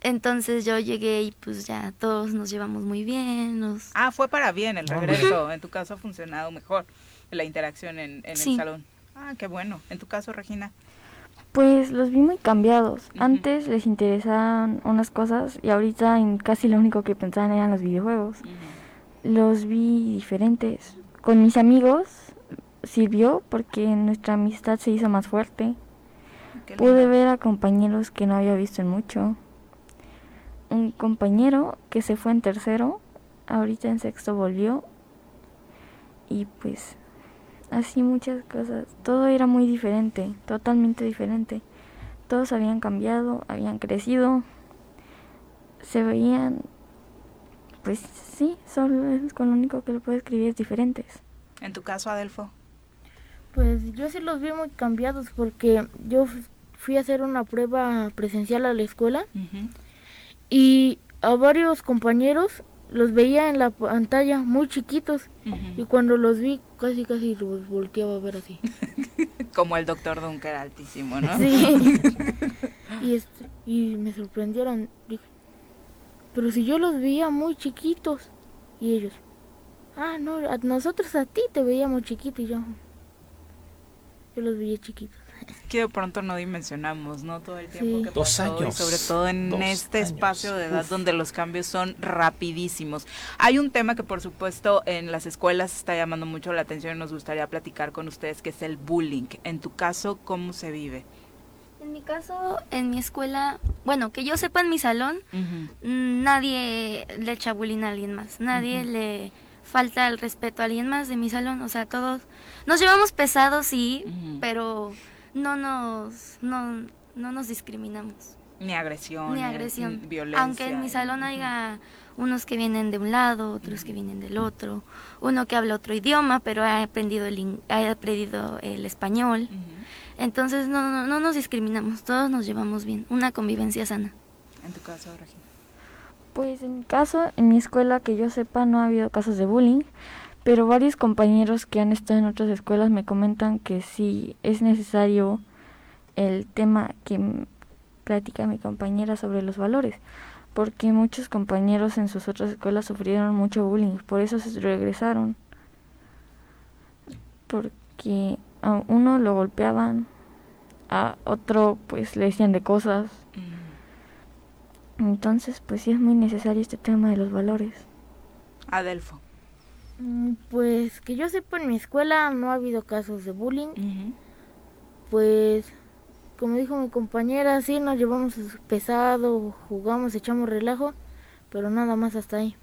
Entonces yo llegué y pues ya todos nos llevamos muy bien. Nos...
Ah, fue para bien el regreso. En tu caso ha funcionado mejor la interacción en, el salón. Ah, qué bueno. En tu caso, Regina.
Pues los vi muy cambiados. Antes les interesaban unas cosas y ahorita en casi lo único que pensaban eran los videojuegos. Los vi diferentes. Con mis amigos sirvió porque nuestra amistad se hizo más fuerte. Pude ver a compañeros que no había visto en mucho un compañero que se fue en tercero, ahorita en sexto volvió y pues así muchas cosas. Todo era muy diferente, totalmente diferente. Todos habían cambiado, habían crecido, se veían, pues sí, solo es con lo único que lo puedo escribir es diferentes.
En tu caso, Adelfo.
Pues yo sí los vi muy cambiados porque yo fui a hacer una prueba presencial a la escuela y a varios compañeros los veía en la pantalla muy chiquitos y cuando los vi casi casi los volteaba a ver así. [LAUGHS]
Como el doctor Dunker altísimo, ¿no?
Sí. [LAUGHS] y, este, y me sorprendieron. Dije, pero si yo los veía muy chiquitos y ellos, ah, no, a nosotros a ti te veíamos chiquito y yo, yo los veía chiquitos
que de pronto no dimensionamos, ¿no? Todo el tiempo que Dos años. sobre todo en este espacio de edad donde los cambios son rapidísimos. Hay un tema que por supuesto en las escuelas está llamando mucho la atención y nos gustaría platicar con ustedes, que es el bullying. En tu caso, ¿cómo se vive?
En mi caso, en mi escuela, bueno, que yo sepa en mi salón, nadie le echa bullying a alguien más, nadie le falta el respeto a alguien más de mi salón, o sea, todos nos llevamos pesados, sí, pero no nos, no, no nos discriminamos.
Ni agresión.
Ni agresión. violencia. Aunque en mi salón haya unos que vienen de un lado, otros que vienen del otro, uno que habla otro idioma, pero ha aprendido el, ha aprendido el español. Entonces no, no, no, nos discriminamos, todos nos llevamos bien, una convivencia sana.
¿En tu caso, Regina?
Pues en mi caso, en mi escuela, que yo sepa, no ha habido casos de bullying pero varios compañeros que han estado en otras escuelas me comentan que sí es necesario el tema que platica mi compañera sobre los valores, porque muchos compañeros en sus otras escuelas sufrieron mucho bullying, por eso se regresaron, porque a uno lo golpeaban, a otro pues le decían de cosas, Entonces, pues sí es muy necesario este tema de los valores.
Adelfo.
Mm, Pues que yo sepa, en mi escuela no ha habido casos de bullying. Pues, como dijo mi compañera, sí nos llevamos pesado, jugamos, echamos relajo, pero nada más hasta ahí.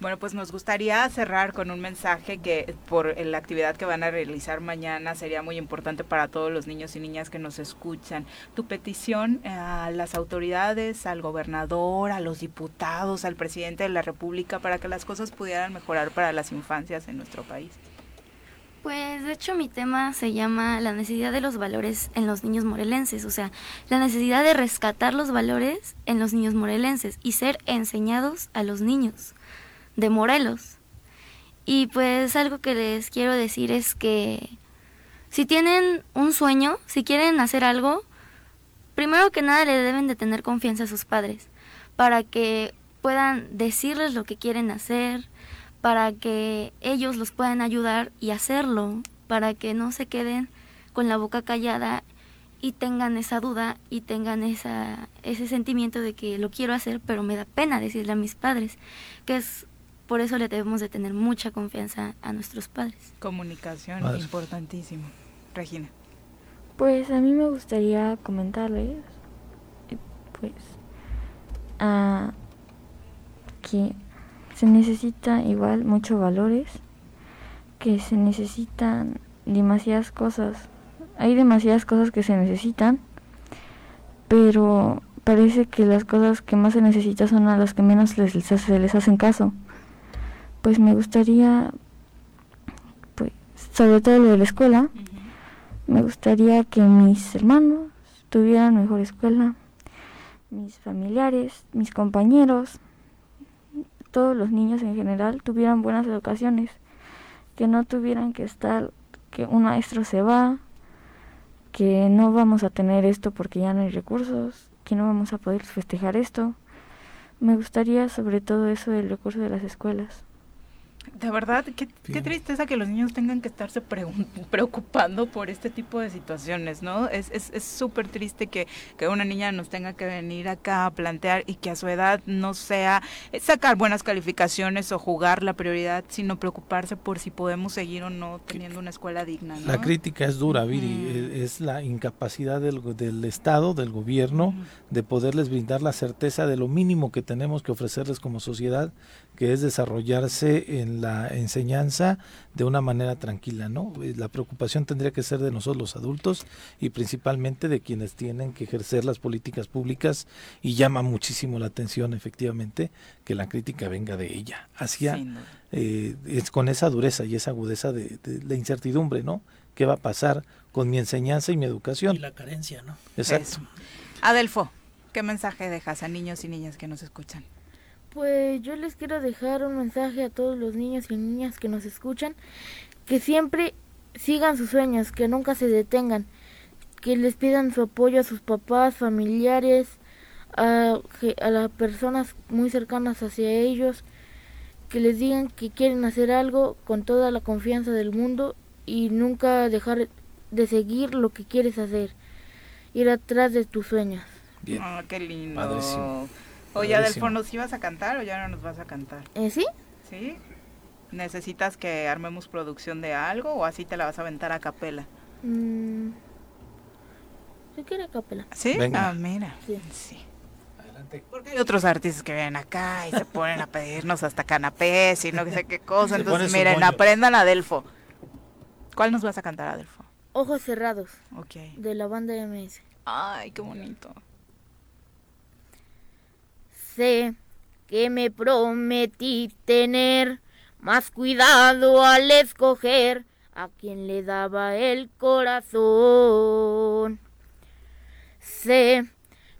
Bueno, pues nos gustaría cerrar con un mensaje que por la actividad que van a realizar mañana sería muy importante para todos los niños y niñas que nos escuchan. Tu petición a las autoridades, al gobernador, a los diputados, al presidente de la República para que las cosas pudieran mejorar para las infancias en nuestro país.
Pues de hecho mi tema se llama la necesidad de los valores en los niños morelenses, o sea, la necesidad de rescatar los valores en los niños morelenses y ser enseñados a los niños de Morelos. Y pues algo que les quiero decir es que si tienen un sueño, si quieren hacer algo, primero que nada le deben de tener confianza a sus padres para que puedan decirles lo que quieren hacer, para que ellos los puedan ayudar y hacerlo, para que no se queden con la boca callada y tengan esa duda y tengan esa, ese sentimiento de que lo quiero hacer, pero me da pena decirle a mis padres, que es por eso le debemos de tener mucha confianza a nuestros padres.
Comunicación,
Madre.
importantísimo. Regina.
Pues a mí me gustaría comentarles, eh, pues, ah, que se necesita igual muchos valores, que se necesitan demasiadas cosas. Hay demasiadas cosas que se necesitan, pero parece que las cosas que más se necesitan son a las que menos les, se les hacen caso. Pues me gustaría, pues, sobre todo lo de la escuela, me gustaría que mis hermanos tuvieran mejor escuela, mis familiares, mis compañeros, todos los niños en general tuvieran buenas educaciones, que no tuvieran que estar, que un maestro se va, que no vamos a tener esto porque ya no hay recursos, que no vamos a poder festejar esto. Me gustaría sobre todo eso del recurso de las escuelas.
De verdad, qué, tristeza que los niños tengan que estarse [LAUGHS] preocupando por este tipo de situaciones, ¿no? Es es es súper triste que, que una niña nos tenga que venir acá a plantear y que a su edad no sea eh, sacar buenas calificaciones o jugar la prioridad, sino preocuparse por si podemos seguir o no teniendo una escuela digna, ¿no?
La crítica es dura, Viri, e- es la incapacidad del, del Estado, del gobierno, de poderles brindar la certeza de lo mínimo que tenemos que ofrecerles como sociedad, que es desarrollarse en la enseñanza de una manera tranquila, ¿no? Eh, La preocupación tendría que ser de nosotros los adultos y principalmente de quienes tienen que ejercer las políticas públicas y llama muchísimo la atención efectivamente que la crítica venga de ella hacia eh, es con esa dureza y esa agudeza de, de la incertidumbre, ¿no? ¿Qué va a pasar con mi enseñanza y mi educación?
Y la carencia, ¿no?
Exacto.
Eso. Adelfo, ¿qué mensaje dejas a niños y niñas que nos escuchan?
Pues yo les quiero dejar un mensaje a todos los niños y niñas que nos escuchan, que siempre sigan sus sueños, que nunca se detengan, que les pidan su apoyo a sus papás, familiares, a, a las personas muy cercanas hacia ellos, que les digan que quieren hacer algo con toda la confianza del mundo y nunca dejar de seguir lo que quieres hacer, ir atrás de tus sueños.
Bien.
Ah, qué lindo.
Padrísimo.
Oye. Adelfo, ¿nos ibas a cantar o ya no nos vas a cantar?
¿Eh, ¿Sí?
¿Sí? ¿Necesitas que armemos producción de algo o así te la vas a aventar a capela?
Mm, ¿Se quiere capela?
¿Sí?
Venga.
Ah, mira.
Sí.
Sí. Porque hay otros artistas que vienen acá y se ponen a pedirnos hasta canapés y no sé qué cosa. Entonces, miren, aprendan a Adelfo. ¿Cuál nos vas a cantar, Adelfo?
Ojos cerrados,
Ok.
de la banda MS.
Ay, qué bonito.
Sé que me prometí tener más cuidado al escoger a quien le daba el corazón. Sé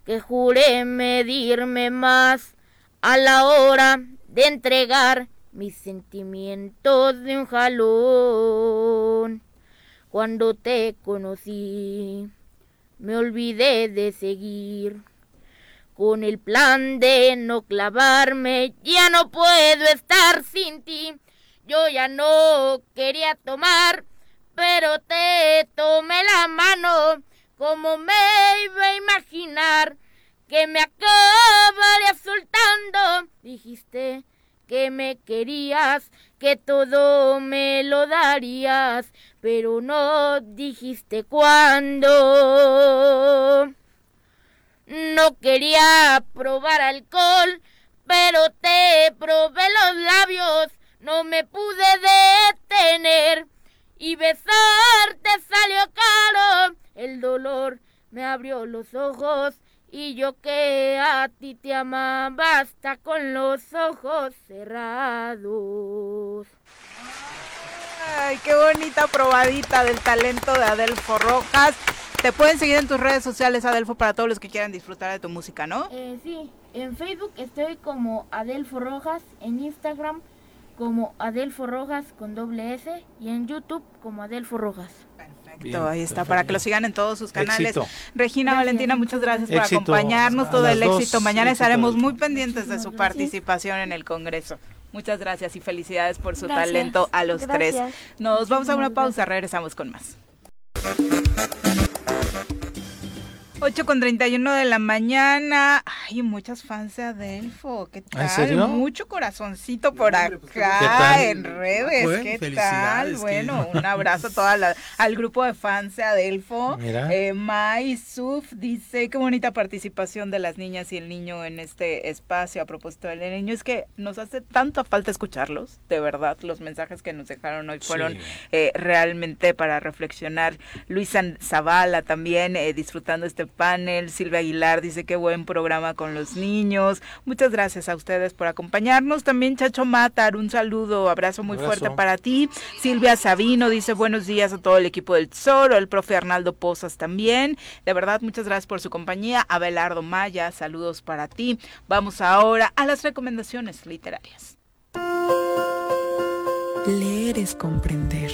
que juré medirme más a la hora de entregar mis sentimientos de un jalón. Cuando te conocí, me olvidé de seguir con el plan de no clavarme. Ya no puedo estar sin ti. Yo ya no quería tomar, pero te tomé la mano. Como me iba a imaginar que me acabaré soltando. Dijiste que me querías, que todo me lo darías, pero no dijiste cuándo. No quería probar alcohol, pero te probé los labios, no me pude detener y besarte salió caro. El dolor me abrió los ojos y yo que a ti te amaba hasta con los ojos cerrados.
Ay, qué bonita probadita del talento de Adelfo Rojas. Te pueden seguir en tus redes sociales, Adelfo, para todos los que quieran disfrutar de tu música, ¿no?
Eh, sí, en Facebook estoy como Adelfo Rojas, en Instagram como Adelfo Rojas con doble S y en YouTube como Adelfo Rojas.
Perfecto, ahí está, para que lo sigan en todos sus canales. Regina Valentina, muchas gracias por acompañarnos, todo el éxito. Mañana estaremos muy pendientes de su participación en el Congreso. Muchas gracias y felicidades por su talento a los tres. Nos vamos a una pausa, regresamos con más. 8 con 31 de la mañana. Ay, muchas fans de Adelfo. ¿Qué tal? ¿En serio? Mucho corazoncito por pues, acá en redes. ¿Qué tal? Bueno, un abrazo a toda la, al grupo de fans de Adelfo. Mira. Eh, Mai Suf dice: Qué bonita participación de las niñas y el niño en este espacio. A propósito del niño, es que nos hace tanta falta escucharlos. De verdad, los mensajes que nos dejaron hoy fueron eh, realmente para reflexionar. Luisa Zavala también eh, disfrutando este panel. Silvia Aguilar dice qué buen programa con los niños. Muchas gracias a ustedes por acompañarnos. También Chacho Matar, un saludo, abrazo muy fuerte para ti. Silvia Sabino dice buenos días a todo el equipo del Tesoro, el profe Arnaldo Pozas también. De verdad, muchas gracias por su compañía. Abelardo Maya, saludos para ti. Vamos ahora a las recomendaciones literarias.
Leer es comprender.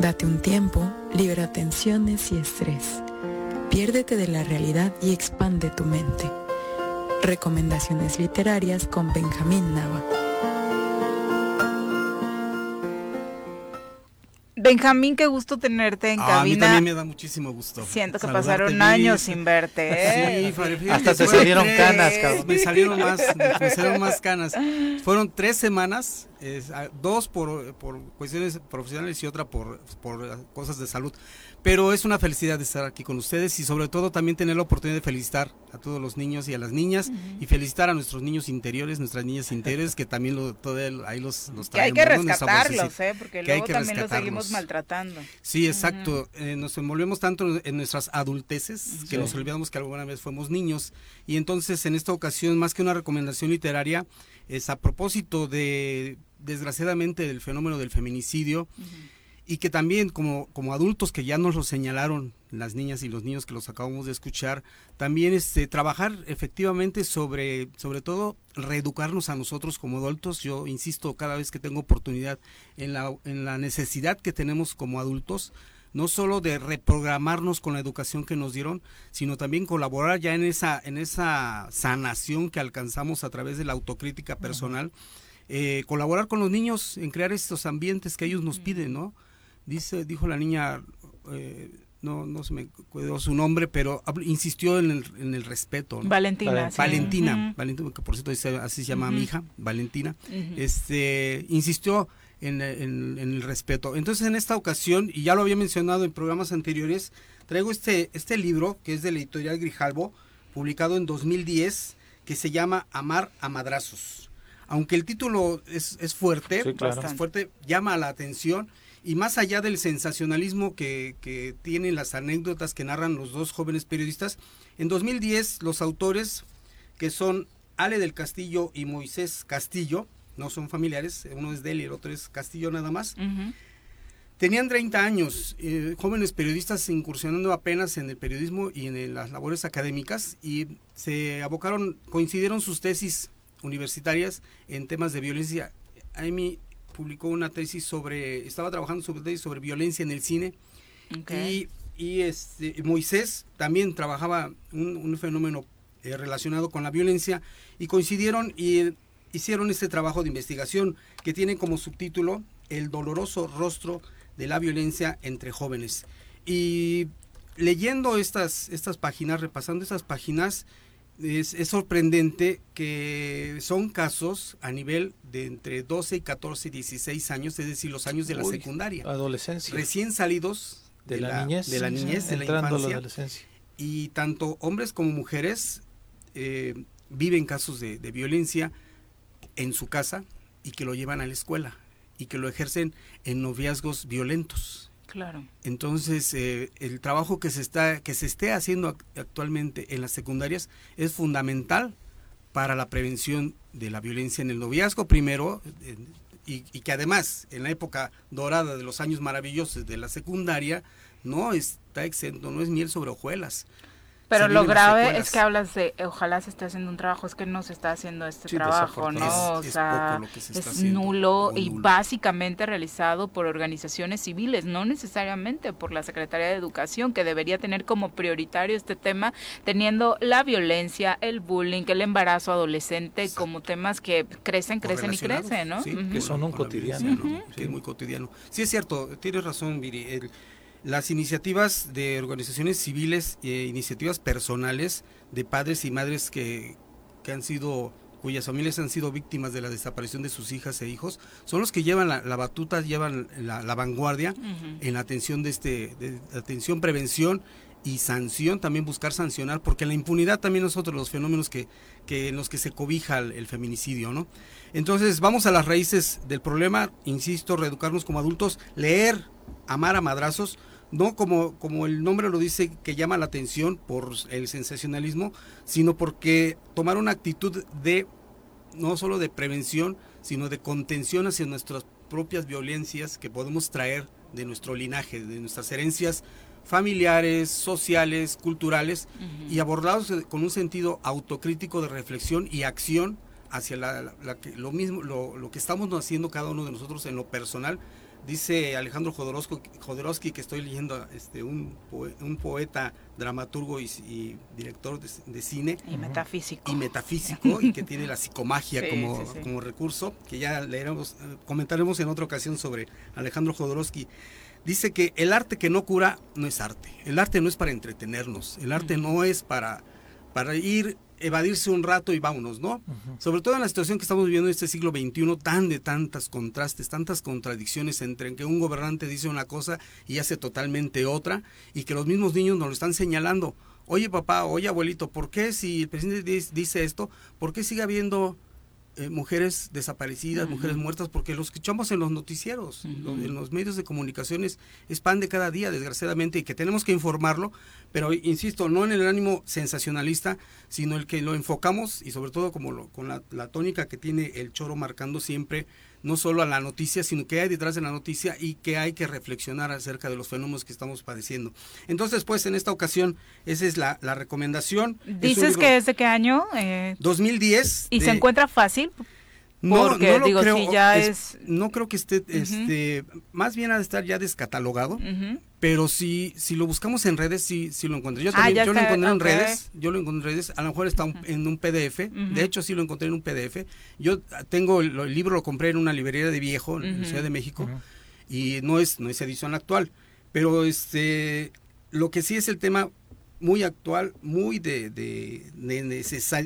Date un tiempo, libera tensiones y estrés. Piérdete de la realidad y expande tu mente. Recomendaciones literarias con Benjamín Nava.
Benjamín, qué gusto tenerte en cabina.
A mí también me da muchísimo gusto.
Siento que pasaron años sin verte. ¿eh?
Sí, hasta te salieron canas, cabrón.
Me salieron más, me salieron más canas. Fueron tres semanas, dos por, por, cuestiones profesionales y otra por, por cosas de salud. Pero es una felicidad estar aquí con ustedes y sobre todo también tener la oportunidad de felicitar a todos los niños y a las niñas y felicitar a nuestros niños interiores, nuestras niñas interiores que también lo, todo ahí los, los
Que hay que rescatarlos, ¿eh? porque luego también los seguimos maltratando.
Sí, exacto. Eh, nos envolvemos tanto en nuestras adulteces que nos olvidamos que alguna vez fuimos niños. Y entonces en esta ocasión más que una recomendación literaria es a propósito de desgraciadamente del fenómeno del feminicidio y que también como, como adultos que ya nos lo señalaron las niñas y los niños que los acabamos de escuchar, también este, trabajar efectivamente sobre, sobre todo, reeducarnos a nosotros como adultos. Yo insisto cada vez que tengo oportunidad en la, en la necesidad que tenemos como adultos, no solo de reprogramarnos con la educación que nos dieron, sino también colaborar ya en esa, en esa sanación que alcanzamos a través de la autocrítica personal. Eh, colaborar con los niños en crear estos ambientes que ellos nos piden, ¿no? Dice, dijo la niña, eh, no, no se me cuidó su nombre, pero insistió en el, en el respeto.
Valentina.
Valentina, Valentina, que por cierto así se llama mi hija, Valentina, este, insistió en, en, el respeto. Entonces en esta ocasión, y ya lo había mencionado en programas anteriores, traigo este, este libro que es de la editorial Grijalbo, publicado en 2010, que se llama Amar a Madrazos. Aunque el título es, es fuerte, es fuerte, llama la atención y más allá del sensacionalismo que, que, tienen las anécdotas que narran los dos jóvenes periodistas, en 2010 los autores, que son Ale del Castillo y Moisés Castillo, no son familiares, uno es de él y el otro es Castillo nada más, tenían 30 años, eh, jóvenes periodistas incursionando apenas en el periodismo y en las labores académicas y se abocaron, coincidieron sus tesis universitarias en temas de violencia. Amy publicó una tesis sobre, estaba trabajando sobre tesis sobre violencia en el cine. Y, y este, Moisés también trabajaba un, fenómeno eh, relacionado con la violencia y coincidieron y hicieron este trabajo de investigación que tiene como subtítulo El doloroso rostro de la violencia entre jóvenes. Y leyendo estas, estas páginas, repasando estas páginas, es, es, sorprendente que son casos a nivel de entre 12 y 14 y 16 años, es decir, los años de la
Uy,
secundaria.
Adolescencia.
Recién salidos
de, la, niñez.
De la niñez,
sí,
de la infancia.
a la adolescencia.
Y tanto hombres como mujeres eh, viven casos de, de violencia en su casa y que lo llevan a la escuela y que lo ejercen en noviazgos violentos.
Claro.
Entonces, eh, el trabajo que se está que se esté haciendo ac- actualmente en las secundarias es fundamental para la prevención de la violencia en el noviazgo primero y, y que además en la época dorada de los años maravillosos de la secundaria no está exento, no es miel sobre hojuelas.
Pero lo grave es que hablas de ojalá se esté haciendo un trabajo, es que no se está haciendo este
Sí,
trabajo, ¿no? O
Es- es
sea,
se
es nulo
o
y
nulo.
básicamente realizado por organizaciones civiles, no necesariamente por la Secretaría de Educación, que debería tener como prioritario este tema, teniendo la violencia, el bullying, el embarazo adolescente como temas que crecen, crecen y crecen, ¿no?
sí, que
son un cotidiano,
¿no? Que es muy cotidiano. Sí, es cierto, tienes razón, Viri. el- las iniciativas de organizaciones civiles e iniciativas personales de padres y madres que, que han sido cuyas familias han sido víctimas de la desaparición de sus hijas e hijos, son los que llevan la, la batuta, llevan la, la vanguardia en la atención de este, de atención, prevención y sanción, también buscar sancionar, porque la impunidad también es otro de los fenómenos que, que en los que se cobija el, el feminicidio, ¿no? Entonces, vamos a las raíces del problema, insisto, reeducarnos como adultos, leer, amar a madrazos, no como, como el nombre lo dice, que llama la atención por el sensacionalismo, sino porque tomar una actitud de, no solo de prevención, sino de contención hacia nuestras propias violencias que podemos traer de nuestro linaje, de nuestras herencias familiares, sociales, culturales, y abordados con un sentido autocrítico de reflexión y acción hacia la, la- la que, lo mismo, lo, lo que estamos haciendo cada uno de nosotros en lo personal. Dice Alejandro Jodorowsky, que estoy leyendo este, un, poe- un poeta, dramaturgo y, y director de, de cine.
Y metafísico.
Y metafísico, y que tiene la psicomagia [LAUGHS]
Sí,
como,
sí, sí.
como recurso, que ya leeremos, eh, comentaremos en otra ocasión sobre Alejandro Jodorowsky. Dice que el arte que no cura no es arte. El arte no es para entretenernos. El arte no es para, para ir, evadirse un rato y vámonos, ¿no? Sobre todo en la situación que estamos viviendo en este siglo XXI, tan de tantas contrastes, tantas contradicciones entre que un gobernante dice una cosa y hace totalmente otra, y que los mismos niños nos lo están señalando. Oye papá, oye abuelito, ¿por qué si el presidente dice esto, por qué sigue habiendo eh, mujeres desaparecidas, mujeres muertas? Porque lo escuchamos en los noticieros, en los medios de comunicaciones, es pan de cada día, desgraciadamente, y que tenemos que informarlo, pero insisto, no en el ánimo sensacionalista, sino el que lo enfocamos y sobre todo como lo- con la, la tónica que tiene el choro marcando siempre no solo a la noticia, sino que hay detrás de la noticia y que hay que reflexionar acerca de los fenómenos que estamos padeciendo. Entonces, pues en esta ocasión, esa es la, la recomendación.
¿Dices que es de qué año? Eh,
2010.
¿Y
de-
se encuentra fácil?
No,
Porque,
no lo
digo,
creo,
si ya
es-
es...
no creo que esté, este, más bien ha de estar ya descatalogado, pero si, si lo buscamos en redes, sí, sí lo encontré. Yo
Ah,
también, yo lo encontré en redes, yo lo encontré en redes, a lo mejor está un- en un PDF, de hecho sí lo encontré en un PDF. Yo tengo el, el libro, lo compré en una librería de viejo, en Ciudad de México, y no es, no es edición actual, pero este, lo que sí es el tema muy actual, muy de, de- de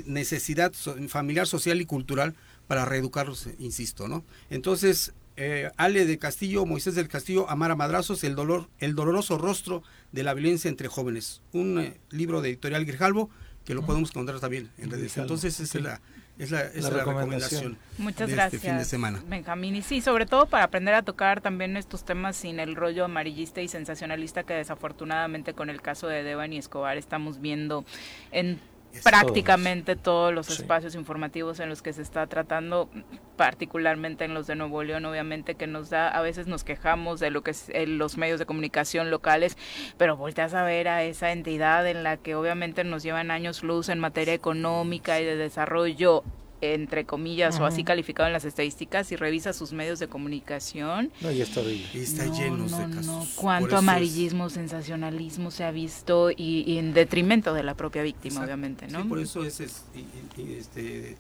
necesidad familiar, social y cultural para reeducarlos, insisto, ¿no? Entonces, eh, Ale de Castillo, Moisés del Castillo, Amar a Madrazos, el dolor, el doloroso rostro de la violencia entre jóvenes, un eh, libro de editorial Grijalvo que lo podemos encontrar también en redes. Entonces, esa es la, es la, esa
La
es la
recomendación.
recomendación.
Muchas
de
gracias.
Este fin de semana.
Benjamín. Y sí, sobre todo para aprender a tocar también estos temas sin el rollo amarillista y sensacionalista que desafortunadamente con el caso de Devan y Escobar estamos viendo en prácticamente todos los
Sí.
espacios informativos en los que se está tratando, particularmente en los de Nuevo León, obviamente que nos da, a veces nos quejamos de lo que es eh, los medios de comunicación locales, pero volteas a ver a esa entidad en la que obviamente nos llevan años luz en materia económica y de desarrollo entre comillas o así calificado en las estadísticas y revisa sus medios de comunicación
No, ya está horrible.
Y está
no,
llenos
no,
de
no.
casos. Por
Cuánto
es-
amarillismo, sensacionalismo se ha visto y, y en detrimento de la propia víctima,
Exacto.
obviamente, ¿no?
Sí, por eso es, es- y- y- y este,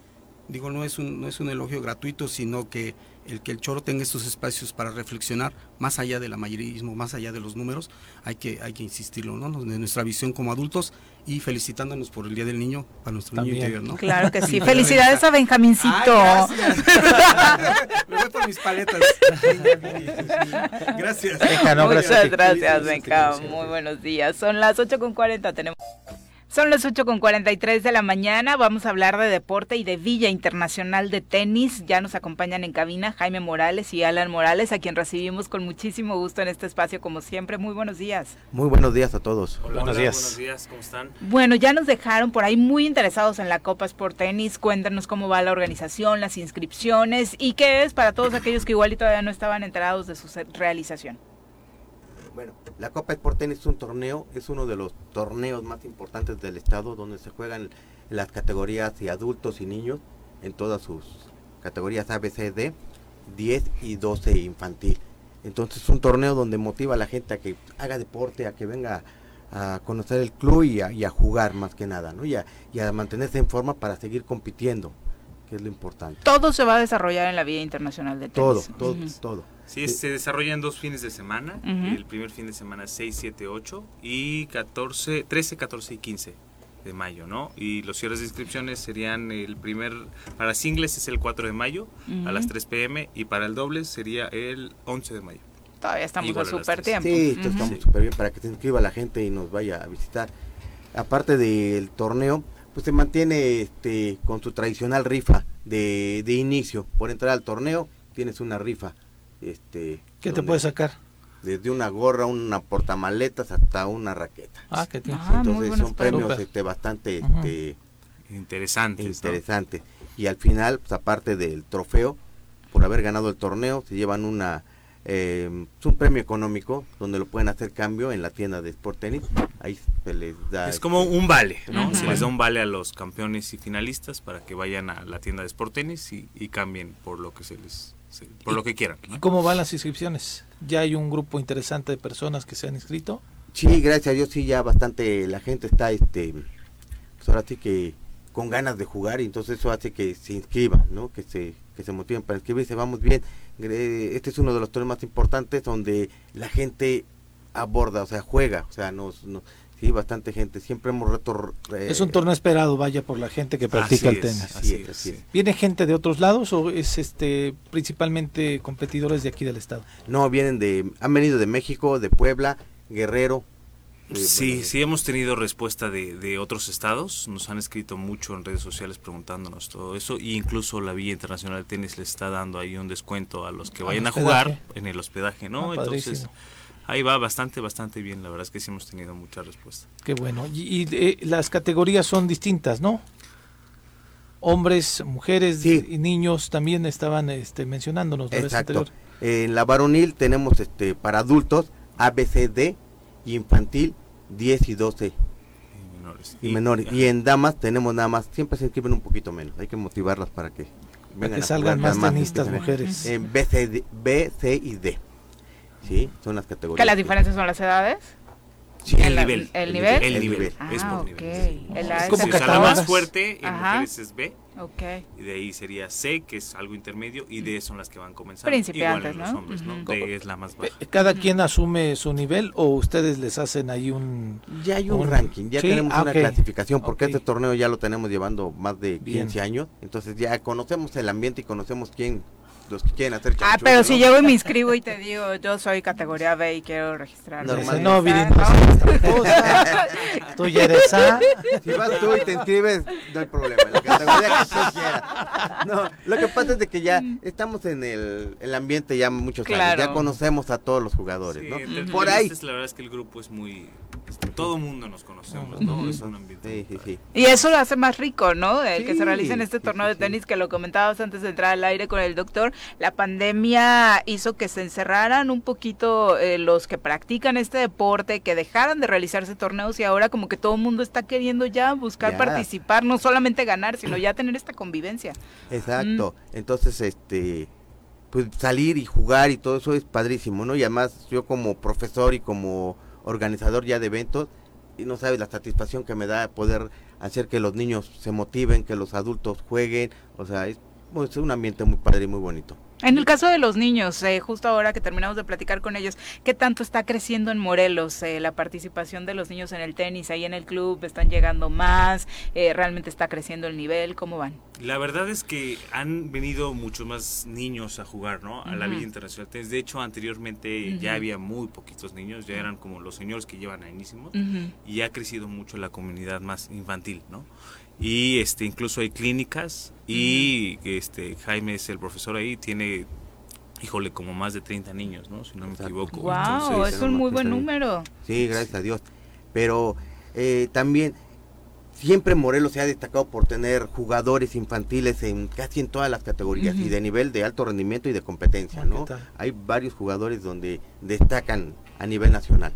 digo, no es un no es un elogio gratuito, sino que el que el choro tenga estos espacios para reflexionar más allá del amarillismo, más allá de los números, hay que, hay que insistirlo, ¿no? De nuestra visión como adultos y felicitándonos por el Día del Niño para nuestro niño interior, ¿no?
Claro que [LAUGHS] sí. Felicidades a Benjamincito. [LAUGHS]
Me voy por mis paletas. gracias.
Muchas gracias, Benja. Muy buenos días. Son las 8 con 40. Tenemos. Son las 8 con 43 de la mañana. Vamos a hablar de deporte y de Villa Internacional de Tenis. Ya nos acompañan en cabina Jaime Morales y Alan Morales, a quien recibimos con muchísimo gusto en este espacio, como siempre. Muy buenos días.
Muy buenos días a todos.
Hola, buenos días. Buenos días, ¿cómo están?
Bueno, ya nos dejaron por ahí muy interesados en la Copa Sport Tenis. Cuéntanos cómo va la organización, las inscripciones y qué es para todos aquellos que igual y todavía no estaban enterados de su realización.
Bueno, la Copa Sport Tenis es un torneo, es uno de los torneos más importantes del estado donde se juegan las categorías de adultos y niños en todas sus categorías A, B, C, D, 10 y 12 infantil. Entonces es un torneo donde motiva a la gente a que haga deporte, a que venga a conocer el club y a, jugar más que nada, ¿no? Y a, y a mantenerse en forma para seguir compitiendo, que es lo importante.
Todo se va a desarrollar en la Vía Internacional de
Tenis. Todo, todo, todo.
Sí, se desarrolla en dos fines de semana. El primer fin de semana es 6, 7, 8 y 14, 13, 14 y 15 de mayo, ¿no? Y los cierres de inscripciones serían el primer, para singles es el 4 de mayo a las 3 pm y para el doble sería el 11 de mayo.
Todavía estamos a súper tiempo.
Sí, estamos súper bien para que se inscriba la gente y nos vaya a visitar. Aparte del torneo, pues se mantiene este con su tradicional rifa de, de inicio. Por entrar al torneo tienes una rifa este,
¿Qué te puede sacar?
Desde una gorra, una portamaletas hasta una raqueta.
Ah, qué
ah, Entonces son premios este, bastante este,
interesantes.
Interesante. Y al final, pues, aparte del trofeo, por haber ganado el torneo, se llevan una eh, un premio económico donde lo pueden hacer cambio en la tienda de Sport Tennis. Ahí se les da.
Es como un vale, ¿no? Se les da un vale a los campeones y finalistas para que vayan a la tienda de Sport Tennis y, y cambien por lo que se les por lo que quieran.
¿Cómo van las inscripciones? ¿Ya hay un grupo interesante de personas que se han inscrito?
Sí, gracias a Dios, sí, ya bastante, la gente está, este, pues ahora sí que con ganas de jugar y entonces eso hace que se inscriban, ¿no? Que se, que se motiven para inscribirse, vamos bien. Este es uno de los torneos más importantes donde la gente aborda, o sea, juega, o sea, nos, nos Sí, bastante gente. Siempre hemos reto.
es un torneo esperado, vaya, por la gente que practica el tenis.
Así,
¿Viene gente de otros lados o es este principalmente competidores de aquí del estado?
No, vienen de. Han venido de México, de Puebla, Guerrero.
sí, sí hemos tenido respuesta de, de, otros estados. Nos han escrito mucho en redes sociales preguntándonos todo eso. E incluso la Villa Internacional de Tenis le está dando ahí un descuento a los que vayan a jugar en el hospedaje, ¿no?
Ah,
Entonces ahí va bastante, bastante bien. La verdad es que sí hemos tenido mucha respuesta.
Qué bueno. Y, eh, las categorías son distintas, ¿no? Hombres, mujeres y niños también estaban este, mencionándonos.
Exacto. en la varonil tenemos este para adultos ABCD y infantil 10 y 12 y menores. Y, menores. y en damas tenemos nada más, siempre se inscriben un poquito menos. Hay que motivarlas para que
vengan que salgan más tenistas mujeres.
En B, C y D. Sí, son las categorías.
¿Que las diferencias son las edades?
Sí,
el, nivel,
el, nivel.
El nivel.
Ah,
es por
okay.
nivel. Es como que la más fuerte en mujeres es B.
Okay.
Y de ahí sería C, que es algo intermedio, y D son las que van comenzando.
Principiantes,
Igual en los hombres, ¿no? D es la más baja.
¿Cada quien asume su nivel o ustedes les hacen ahí un...
Ya hay un, ranking, ya tenemos una clasificación, porque este torneo ya lo tenemos llevando más de 15 años, entonces ya conocemos el ambiente y conocemos quién los que quieren hacer
Ah, pero si llego y me inscribo y te digo, yo soy categoría B y quiero registrar.
Normal. No, Viri, no, [LAUGHS] Tú ya eres A.
Si vas tú y te inscribes, no hay problema. La categoría que tú quieras. No, lo que pasa es de que ya estamos en el, el ambiente ya muchos años. Ya conocemos a todos los jugadores, ¿no?
Por ahí. La verdad es que el grupo es muy todo mundo nos conocemos, ¿no? Es un ambiente.
Sí, sí,
Y eso lo hace más rico, ¿no? El que se realice en este torneo de tenis que lo comentabas antes de entrar al aire con el doctor. La pandemia hizo que se encerraran un poquito eh, los que practican este deporte, que dejaran de realizarse torneos y ahora como que todo el mundo está queriendo ya buscar participar, no solamente ganar, sino ya tener esta convivencia.
Exacto. Mm. Entonces, este pues salir y jugar y todo eso es padrísimo, ¿no? Y además yo como profesor y como organizador ya de eventos y no sabes la satisfacción que me da poder hacer que los niños se motiven, que los adultos jueguen, o sea, es, un ambiente muy padre y muy bonito.
En el caso de los niños, eh, justo ahora que terminamos de platicar con ellos, ¿qué tanto está creciendo en Morelos eh, la participación de los niños en el tenis? Ahí en el club están llegando más, eh, realmente está creciendo el nivel, ¿cómo van?
La verdad es que han venido muchos más niños a jugar, ¿no? A la. Villa Internacional Tenis. De hecho, anteriormente ya había muy poquitos niños, ya eran como los señores que llevan añísimos
Ujú.
y ha crecido mucho la comunidad más infantil, ¿no? Y este incluso hay clínicas y este Jaime es el profesor ahí, tiene híjole como más de 30 niños, ¿no? Si no me equivoco.
Wow,
Entonces,
es un muy buen número.
Sí, gracias a Dios. Pero eh, también siempre Morelos se ha destacado por tener jugadores infantiles en casi en todas las categorías y de nivel de alto rendimiento y de competencia, ¿no?
tal?
Hay varios jugadores donde destacan a nivel nacional.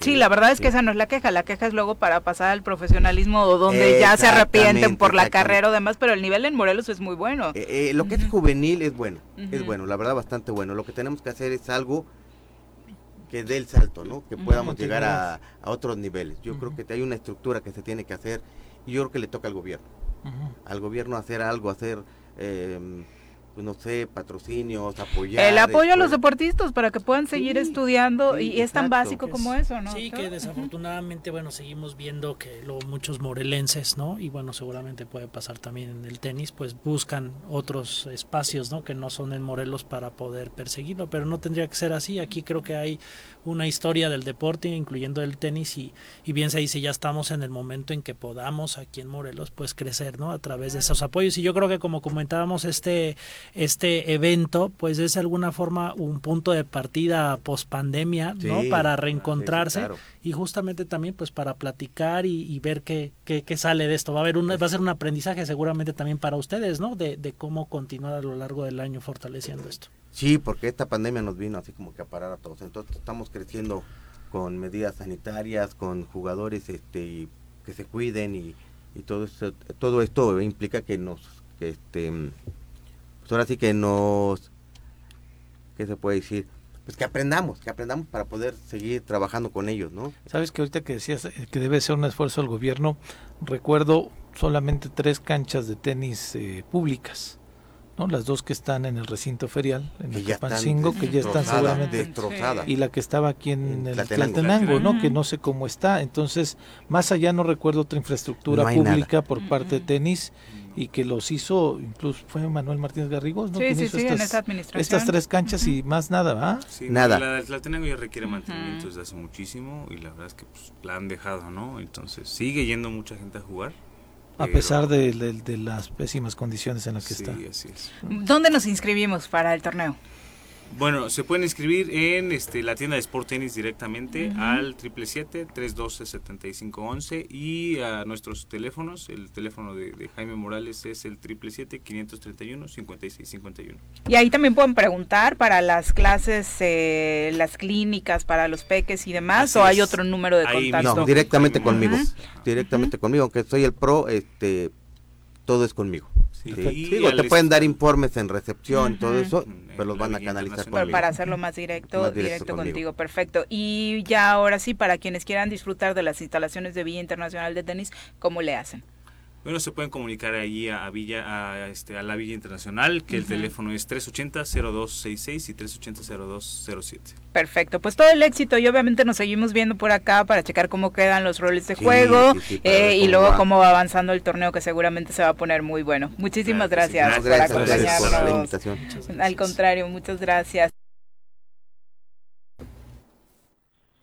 Sí, la verdad es que esa no es la queja, la queja es luego para pasar al profesionalismo o donde ya se arrepienten por la carrera o demás, pero el nivel en Morelos es muy bueno.
Eh, eh, lo que es juvenil es bueno, es bueno, la verdad bastante bueno. Lo que tenemos que hacer es algo que dé el salto, ¿no? Que podamos llegar a, a otros niveles. Yo creo que hay una estructura que se tiene que hacer y yo creo que le toca al gobierno. Al gobierno hacer algo, hacer, eh, pues no sé, patrocinios, apoyar.
El apoyo a los
este,
deportistas para que puedan seguir estudiando
sí,
y es tan básico como eso, ¿no?
Sí, que desafortunadamente, bueno, seguimos viendo que luego muchos morelenses, ¿no? Y bueno, seguramente puede pasar también en el tenis, pues buscan otros espacios, ¿no? Que no son en Morelos para poder perseguirlo, pero no tendría que ser así. Aquí creo que hay una historia del deporte, incluyendo el tenis, y, y bien se dice, ya estamos en el momento en que podamos aquí en Morelos, pues crecer, ¿no? A través de esos apoyos. Y yo creo que como comentábamos, este, este evento, pues es de alguna forma un punto de partida post pandemia, ¿no?
Sí,
Para
sí, sí,
reencontrarse
claro.
y justamente también pues para platicar y, y ver qué, qué, qué sale de esto. Va a haber una, va a ser un aprendizaje seguramente también para ustedes, ¿no? De, de cómo continuar a lo largo del año fortaleciendo esto.
Sí, porque esta pandemia nos vino así como que a parar a todos. Entonces estamos creciendo con medidas sanitarias, con jugadores este, que se cuiden y, y todo esto, todo esto implica que nos, que este, pues ahora sí que nos, ¿qué se puede decir? Pues que aprendamos, que aprendamos para poder seguir trabajando con ellos, ¿no?
Sabes que ahorita que decías eh, que debe ser un esfuerzo del gobierno, recuerdo solamente tres canchas de tenis eh, públicas, ¿no? Las dos que están en el recinto ferial, en el Capancingo, que ya están seguramente
destrozadas.
y la que estaba aquí en,
En
el
Tlatenango.
¿no? Que no sé cómo está. Entonces, más allá no recuerdo otra infraestructura
No hay nada.
pública por parte de tenis y que los hizo, incluso fue Manuel Martínez Garrigos, ¿no?
Sí, sí,
hizo
sí, en
estas,
esa administración.
estas tres canchas y más nada, ¿va?
Sí,
Nada.
La del Tlatenango ya requiere mantenimiento desde hace muchísimo y la verdad es que pues, la han dejado, ¿no? Entonces sigue yendo mucha gente a jugar.
A pesar de, de- de las pésimas condiciones en las que
sí,
está.
así es.
¿Dónde nos inscribimos para el torneo?
Bueno, se pueden inscribir en este, la tienda de Sport Tennis directamente
Ujú.
al 777-312-7511 y a nuestros teléfonos. El teléfono de, de Jaime Morales es el 777-531-5651.
Y ahí también pueden preguntar para las clases, eh, las clínicas, para los peques y demás,
Así
o hay otro número de
Ahí
contacto.
No, directamente conmigo, directamente conmigo, aunque soy el pro, este, todo es conmigo.
Sí,
Sí. Digo, te pueden dar informes en recepción, todo eso, pero los van a canalizar conmigo.
para hacerlo más directo,
Más
directo,
directo conmigo.
contigo, perfecto. Y ya ahora sí, para quienes quieran disfrutar de las instalaciones de Villa Internacional de Tenis, ¿cómo le hacen?
Bueno, se pueden comunicar allí a, a Villa, a, este, a la Villa Internacional, que el teléfono es 380-0266 y 380-0207.
Perfecto, pues todo el éxito y obviamente nos seguimos viendo por acá para checar cómo quedan los roles de
Sí,
juego
sí, sí, para
eh, y luego
va.
cómo va avanzando el torneo que seguramente se va a poner muy bueno. Muchísimas gracias, por
ustedes por la
acompañarnos.
invitación.
Al contrario, muchas gracias.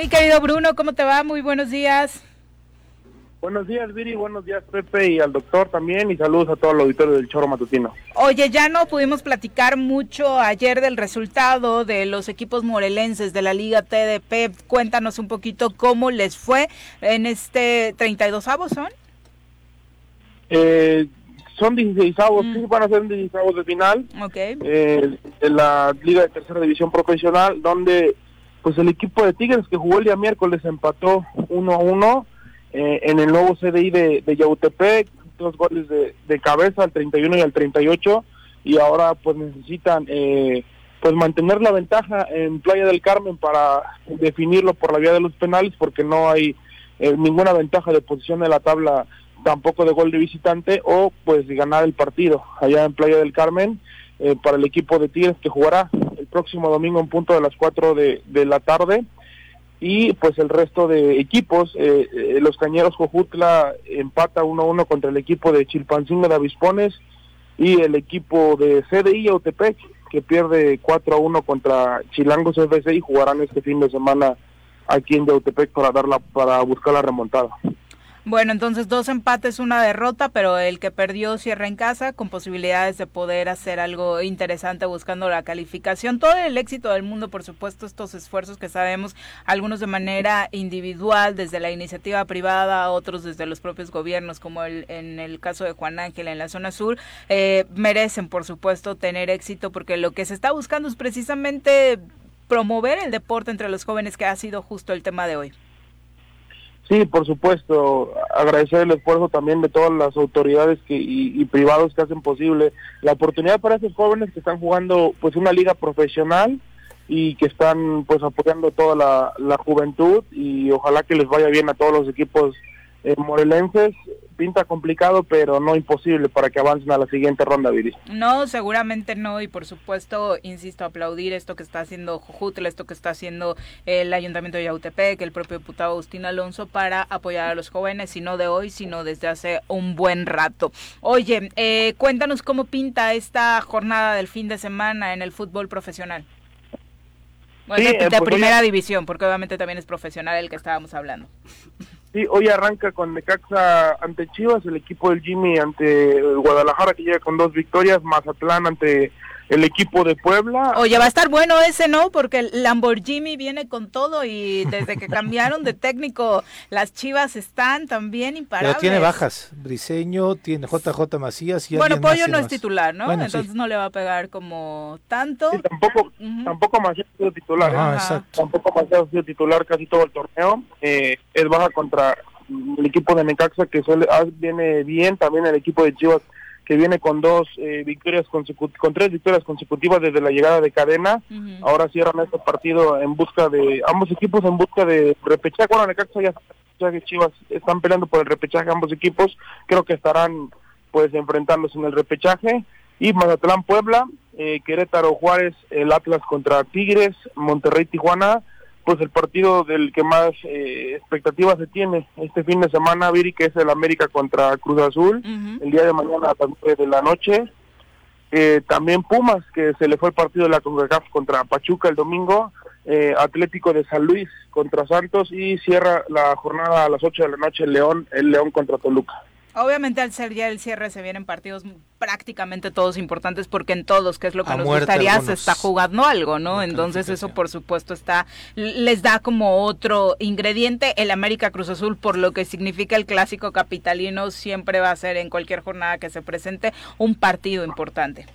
Mi querido Bruno, ¿cómo te va? Muy buenos días.
Buenos días, Viri, buenos días, Pepe, y al doctor también, y saludos a todo el auditorio del Choro Matutino.
Oye, ya no pudimos platicar mucho ayer del resultado de los equipos morelenses de la Liga TDP. Cuéntanos un poquito cómo les fue en este 32 avos, ¿son?
Eh, son 16 avos, sí van a ser 16 avos de final eh, en la Liga de Tercera División Profesional, donde pues el equipo de Tigres que jugó el día miércoles empató 1 a 1 eh, en el nuevo CDI de, de Yautepec, dos goles de, de, cabeza al 31 y al 38 y ahora pues necesitan eh, pues mantener la ventaja en Playa del Carmen para definirlo por la vía de los penales porque no hay eh, ninguna ventaja de posición en la tabla tampoco de gol de visitante o pues ganar el partido allá en Playa del Carmen eh, para el equipo de Tigres que jugará próximo domingo en punto de las 4 de, de la tarde y pues el resto de equipos, eh, eh, los Cañeros Jojutla empata 1-1 contra el equipo de Chilpancingo de Avispones y el equipo de CDI Autepec que pierde 4-1 contra Chilangos FC y jugarán este fin de semana aquí en Yautepec para darla para buscar la remontada.
Bueno, entonces dos empates, una derrota, pero el que perdió cierra en casa con posibilidades de poder hacer algo interesante buscando la calificación. Todo el éxito del mundo, por supuesto, estos esfuerzos que sabemos, algunos de manera individual, desde la iniciativa privada, otros desde los propios gobiernos, como el, en el caso de Juan Ángel en la zona sur, eh, merecen, por supuesto, tener éxito porque lo que se está buscando es precisamente promover el deporte entre los jóvenes, que ha sido justo el tema de hoy.
Sí, por supuesto, agradecer el esfuerzo también de todas las autoridades que, y, privados que hacen posible la oportunidad para esos jóvenes que están jugando pues una liga profesional y que están pues apoyando toda la, la juventud y ojalá que les vaya bien a todos los equipos eh, morelenses pinta complicado, pero no imposible para que avancen a la siguiente ronda, Viri.
No, seguramente no, y por supuesto, insisto, aplaudir esto que está haciendo Jujutla, esto que está haciendo el Ayuntamiento de Yautepec, el propio diputado Agustín Alonso, para apoyar a los jóvenes, y no de hoy, sino desde hace un buen rato. Oye, eh, cuéntanos cómo pinta esta jornada del fin de semana en el fútbol profesional. Bueno, de, eh, pues primera división, porque obviamente también es profesional el que estábamos hablando. [LAUGHS]
Sí, hoy arranca con Necaxa ante Chivas, el equipo del Jimmy ante Guadalajara que llega con dos victorias, Mazatlán ante el equipo de Puebla.
Oye, va a estar bueno ese, ¿no? Porque el Lamborghini viene con todo y desde que cambiaron de técnico, las Chivas están también imparables.
Pero tiene bajas. Briseño, tiene JJ Macías y
Bueno, Pollo no es titular, ¿no? Entonces no le va a pegar como tanto.
tampoco, tampoco Macías ha sido titular. ¿eh? Tampoco Macías ha sido titular casi todo el torneo. Eh, es baja contra el equipo de Necaxa que suele, ah, viene bien, también el equipo de Chivas que viene con dos eh, victorias consecutivas, con tres victorias consecutivas desde la llegada de Cadena. Ahora cierran este partido en busca de, ambos equipos en busca de repechaje. Bueno, Necaxa ya Chivas están peleando por el repechaje ambos equipos. Creo que estarán pues enfrentándose en el repechaje. Y Mazatlán Puebla, eh, Querétaro Juárez, el Atlas contra Tigres, Monterrey Tijuana pues el partido del que más eh, expectativas se tiene este fin de semana, Viri, que es el América contra Cruz Azul, el día de mañana a las 9 de la noche. Eh, también Pumas, que se le fue el partido de la CONCACAF contra Pachuca el domingo, eh, Atlético de San Luis contra Santos y cierra la jornada a las 8 de la noche el León, el León contra Toluca.
Obviamente al ser ya el cierre se vienen partidos prácticamente todos importantes porque en todos, que es lo que nos gustaría, se está jugando algo, ¿no? Entonces eso por supuesto está, les da como otro ingrediente. El América Cruz Azul, por lo que significa el clásico capitalino, siempre va a ser en cualquier jornada que se presente un partido importante.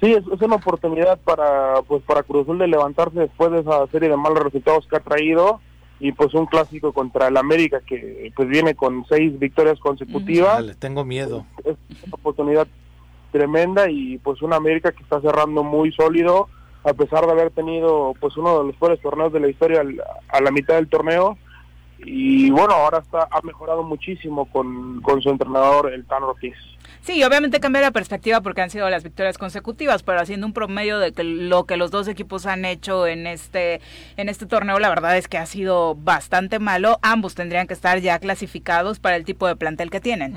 Sí, es, una oportunidad para, pues, para Cruz Azul de levantarse después de esa serie de malos resultados que ha traído y pues un clásico contra el América que pues viene con seis victorias consecutivas.
Vale, tengo miedo.
Es una oportunidad tremenda y pues un América que está cerrando muy sólido a pesar de haber tenido pues uno de los mejores torneos de la historia a la mitad del torneo y bueno, ahora está ha mejorado muchísimo con, con su entrenador el Tan Ortiz.
Sí, obviamente cambia la perspectiva porque han sido las victorias consecutivas, pero haciendo un promedio de que lo que los dos equipos han hecho en este en este torneo, la verdad es que ha sido bastante malo. Ambos tendrían que estar ya clasificados para el tipo de plantel que tienen.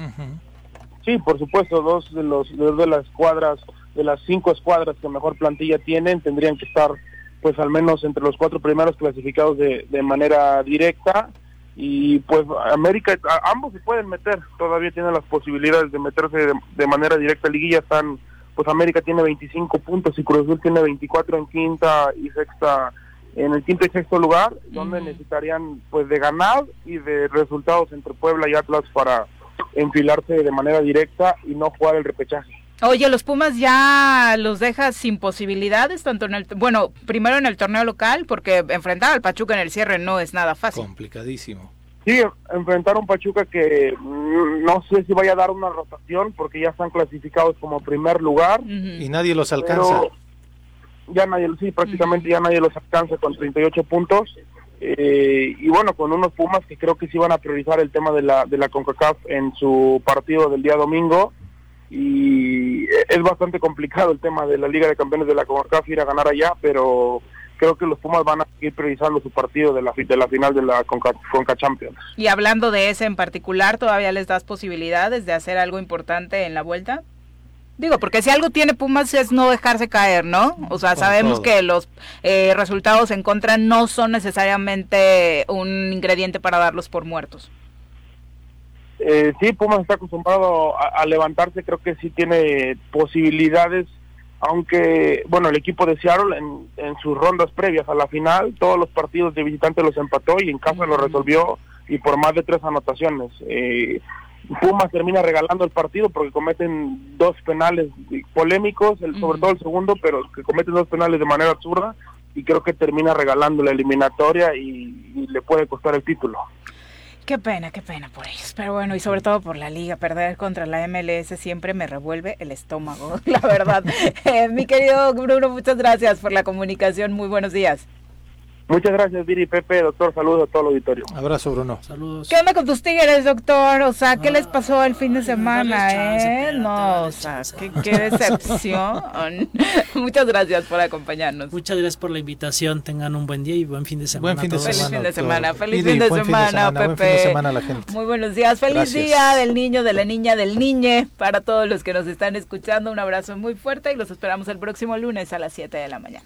Sí, por supuesto, dos de los dos de las escuadras, de las cinco escuadras que mejor plantilla tienen, tendrían que estar pues al menos entre los cuatro primeros clasificados de, de manera directa y pues América, ambos se pueden meter, todavía tienen las posibilidades de meterse de, manera directa a liguilla, están, pues América tiene 25 puntos y Cruz Azul tiene 24 en quinta y sexta, en el quinto y sexto lugar, donde necesitarían pues de ganar y de resultados entre Puebla y Atlas para enfilarse de manera directa y no jugar el repechaje.
Oye, los Pumas ya los dejas sin posibilidades, tanto en el, bueno, primero en el torneo local, porque enfrentar al Pachuca en el cierre no es nada fácil.
Complicadísimo.
Sí, enfrentar a un Pachuca que mm, no sé si vaya a dar una rotación, porque ya están clasificados como primer lugar.
Y nadie los alcanza.
Ya nadie, sí, prácticamente ya nadie los alcanza con 38 puntos. Eh, y bueno, con unos Pumas que creo que sí van a priorizar el tema de la, de la CONCACAF en su partido del día domingo y es bastante complicado el tema de la Liga de Campeones de la CONCACAF ir a ganar allá, pero creo que los Pumas van a seguir priorizando su partido de la, de la final de la Conca, Conca, Champions.
Y hablando de ese en particular, ¿todavía les das posibilidades de hacer algo importante en la vuelta? Digo, porque si algo tiene Pumas es no dejarse caer, ¿no? O sea, sabemos que los eh, resultados en contra no son necesariamente un ingrediente para darlos por muertos.
Eh, sí, Pumas está acostumbrado a, levantarse, creo que sí tiene posibilidades, aunque, bueno, el equipo de Seattle en, en sus rondas previas a la final, todos los partidos de visitante los empató y en casa lo resolvió y por más de tres anotaciones. Eh, Pumas termina regalando el partido porque cometen dos penales polémicos, el, sobre todo el segundo, pero que cometen dos penales de manera absurda y creo que termina regalando la eliminatoria y le puede costar el título.
Qué pena, qué pena por ellos. Pero bueno, y sobre todo por la liga, perder contra la MLS siempre me revuelve el estómago, [LAUGHS] la verdad. [LAUGHS] Eh, mi querido Bruno, muchas gracias por la comunicación. Muy buenos días.
Muchas gracias, Viri Pepe, doctor. Saludos a todo el auditorio.
Abrazo, Bruno.
Saludos.
¿Qué onda con tus tigres, doctor? O sea, ¿qué les pasó el fin de semana, eh? no, o sea, qué, decepción. [LAUGHS] Muchas gracias por acompañarnos.
Muchas gracias por la invitación. Tengan un buen día y buen fin de semana.
Buen fin de semana.
Feliz fin de semana. Feliz fin de semana, Pepe.
Buen fin de semana a la gente.
Muy buenos días. Feliz día del niño, de la niña, del niñe. Para todos los que nos están escuchando, un abrazo muy fuerte y los esperamos el próximo lunes a las 7 de la mañana.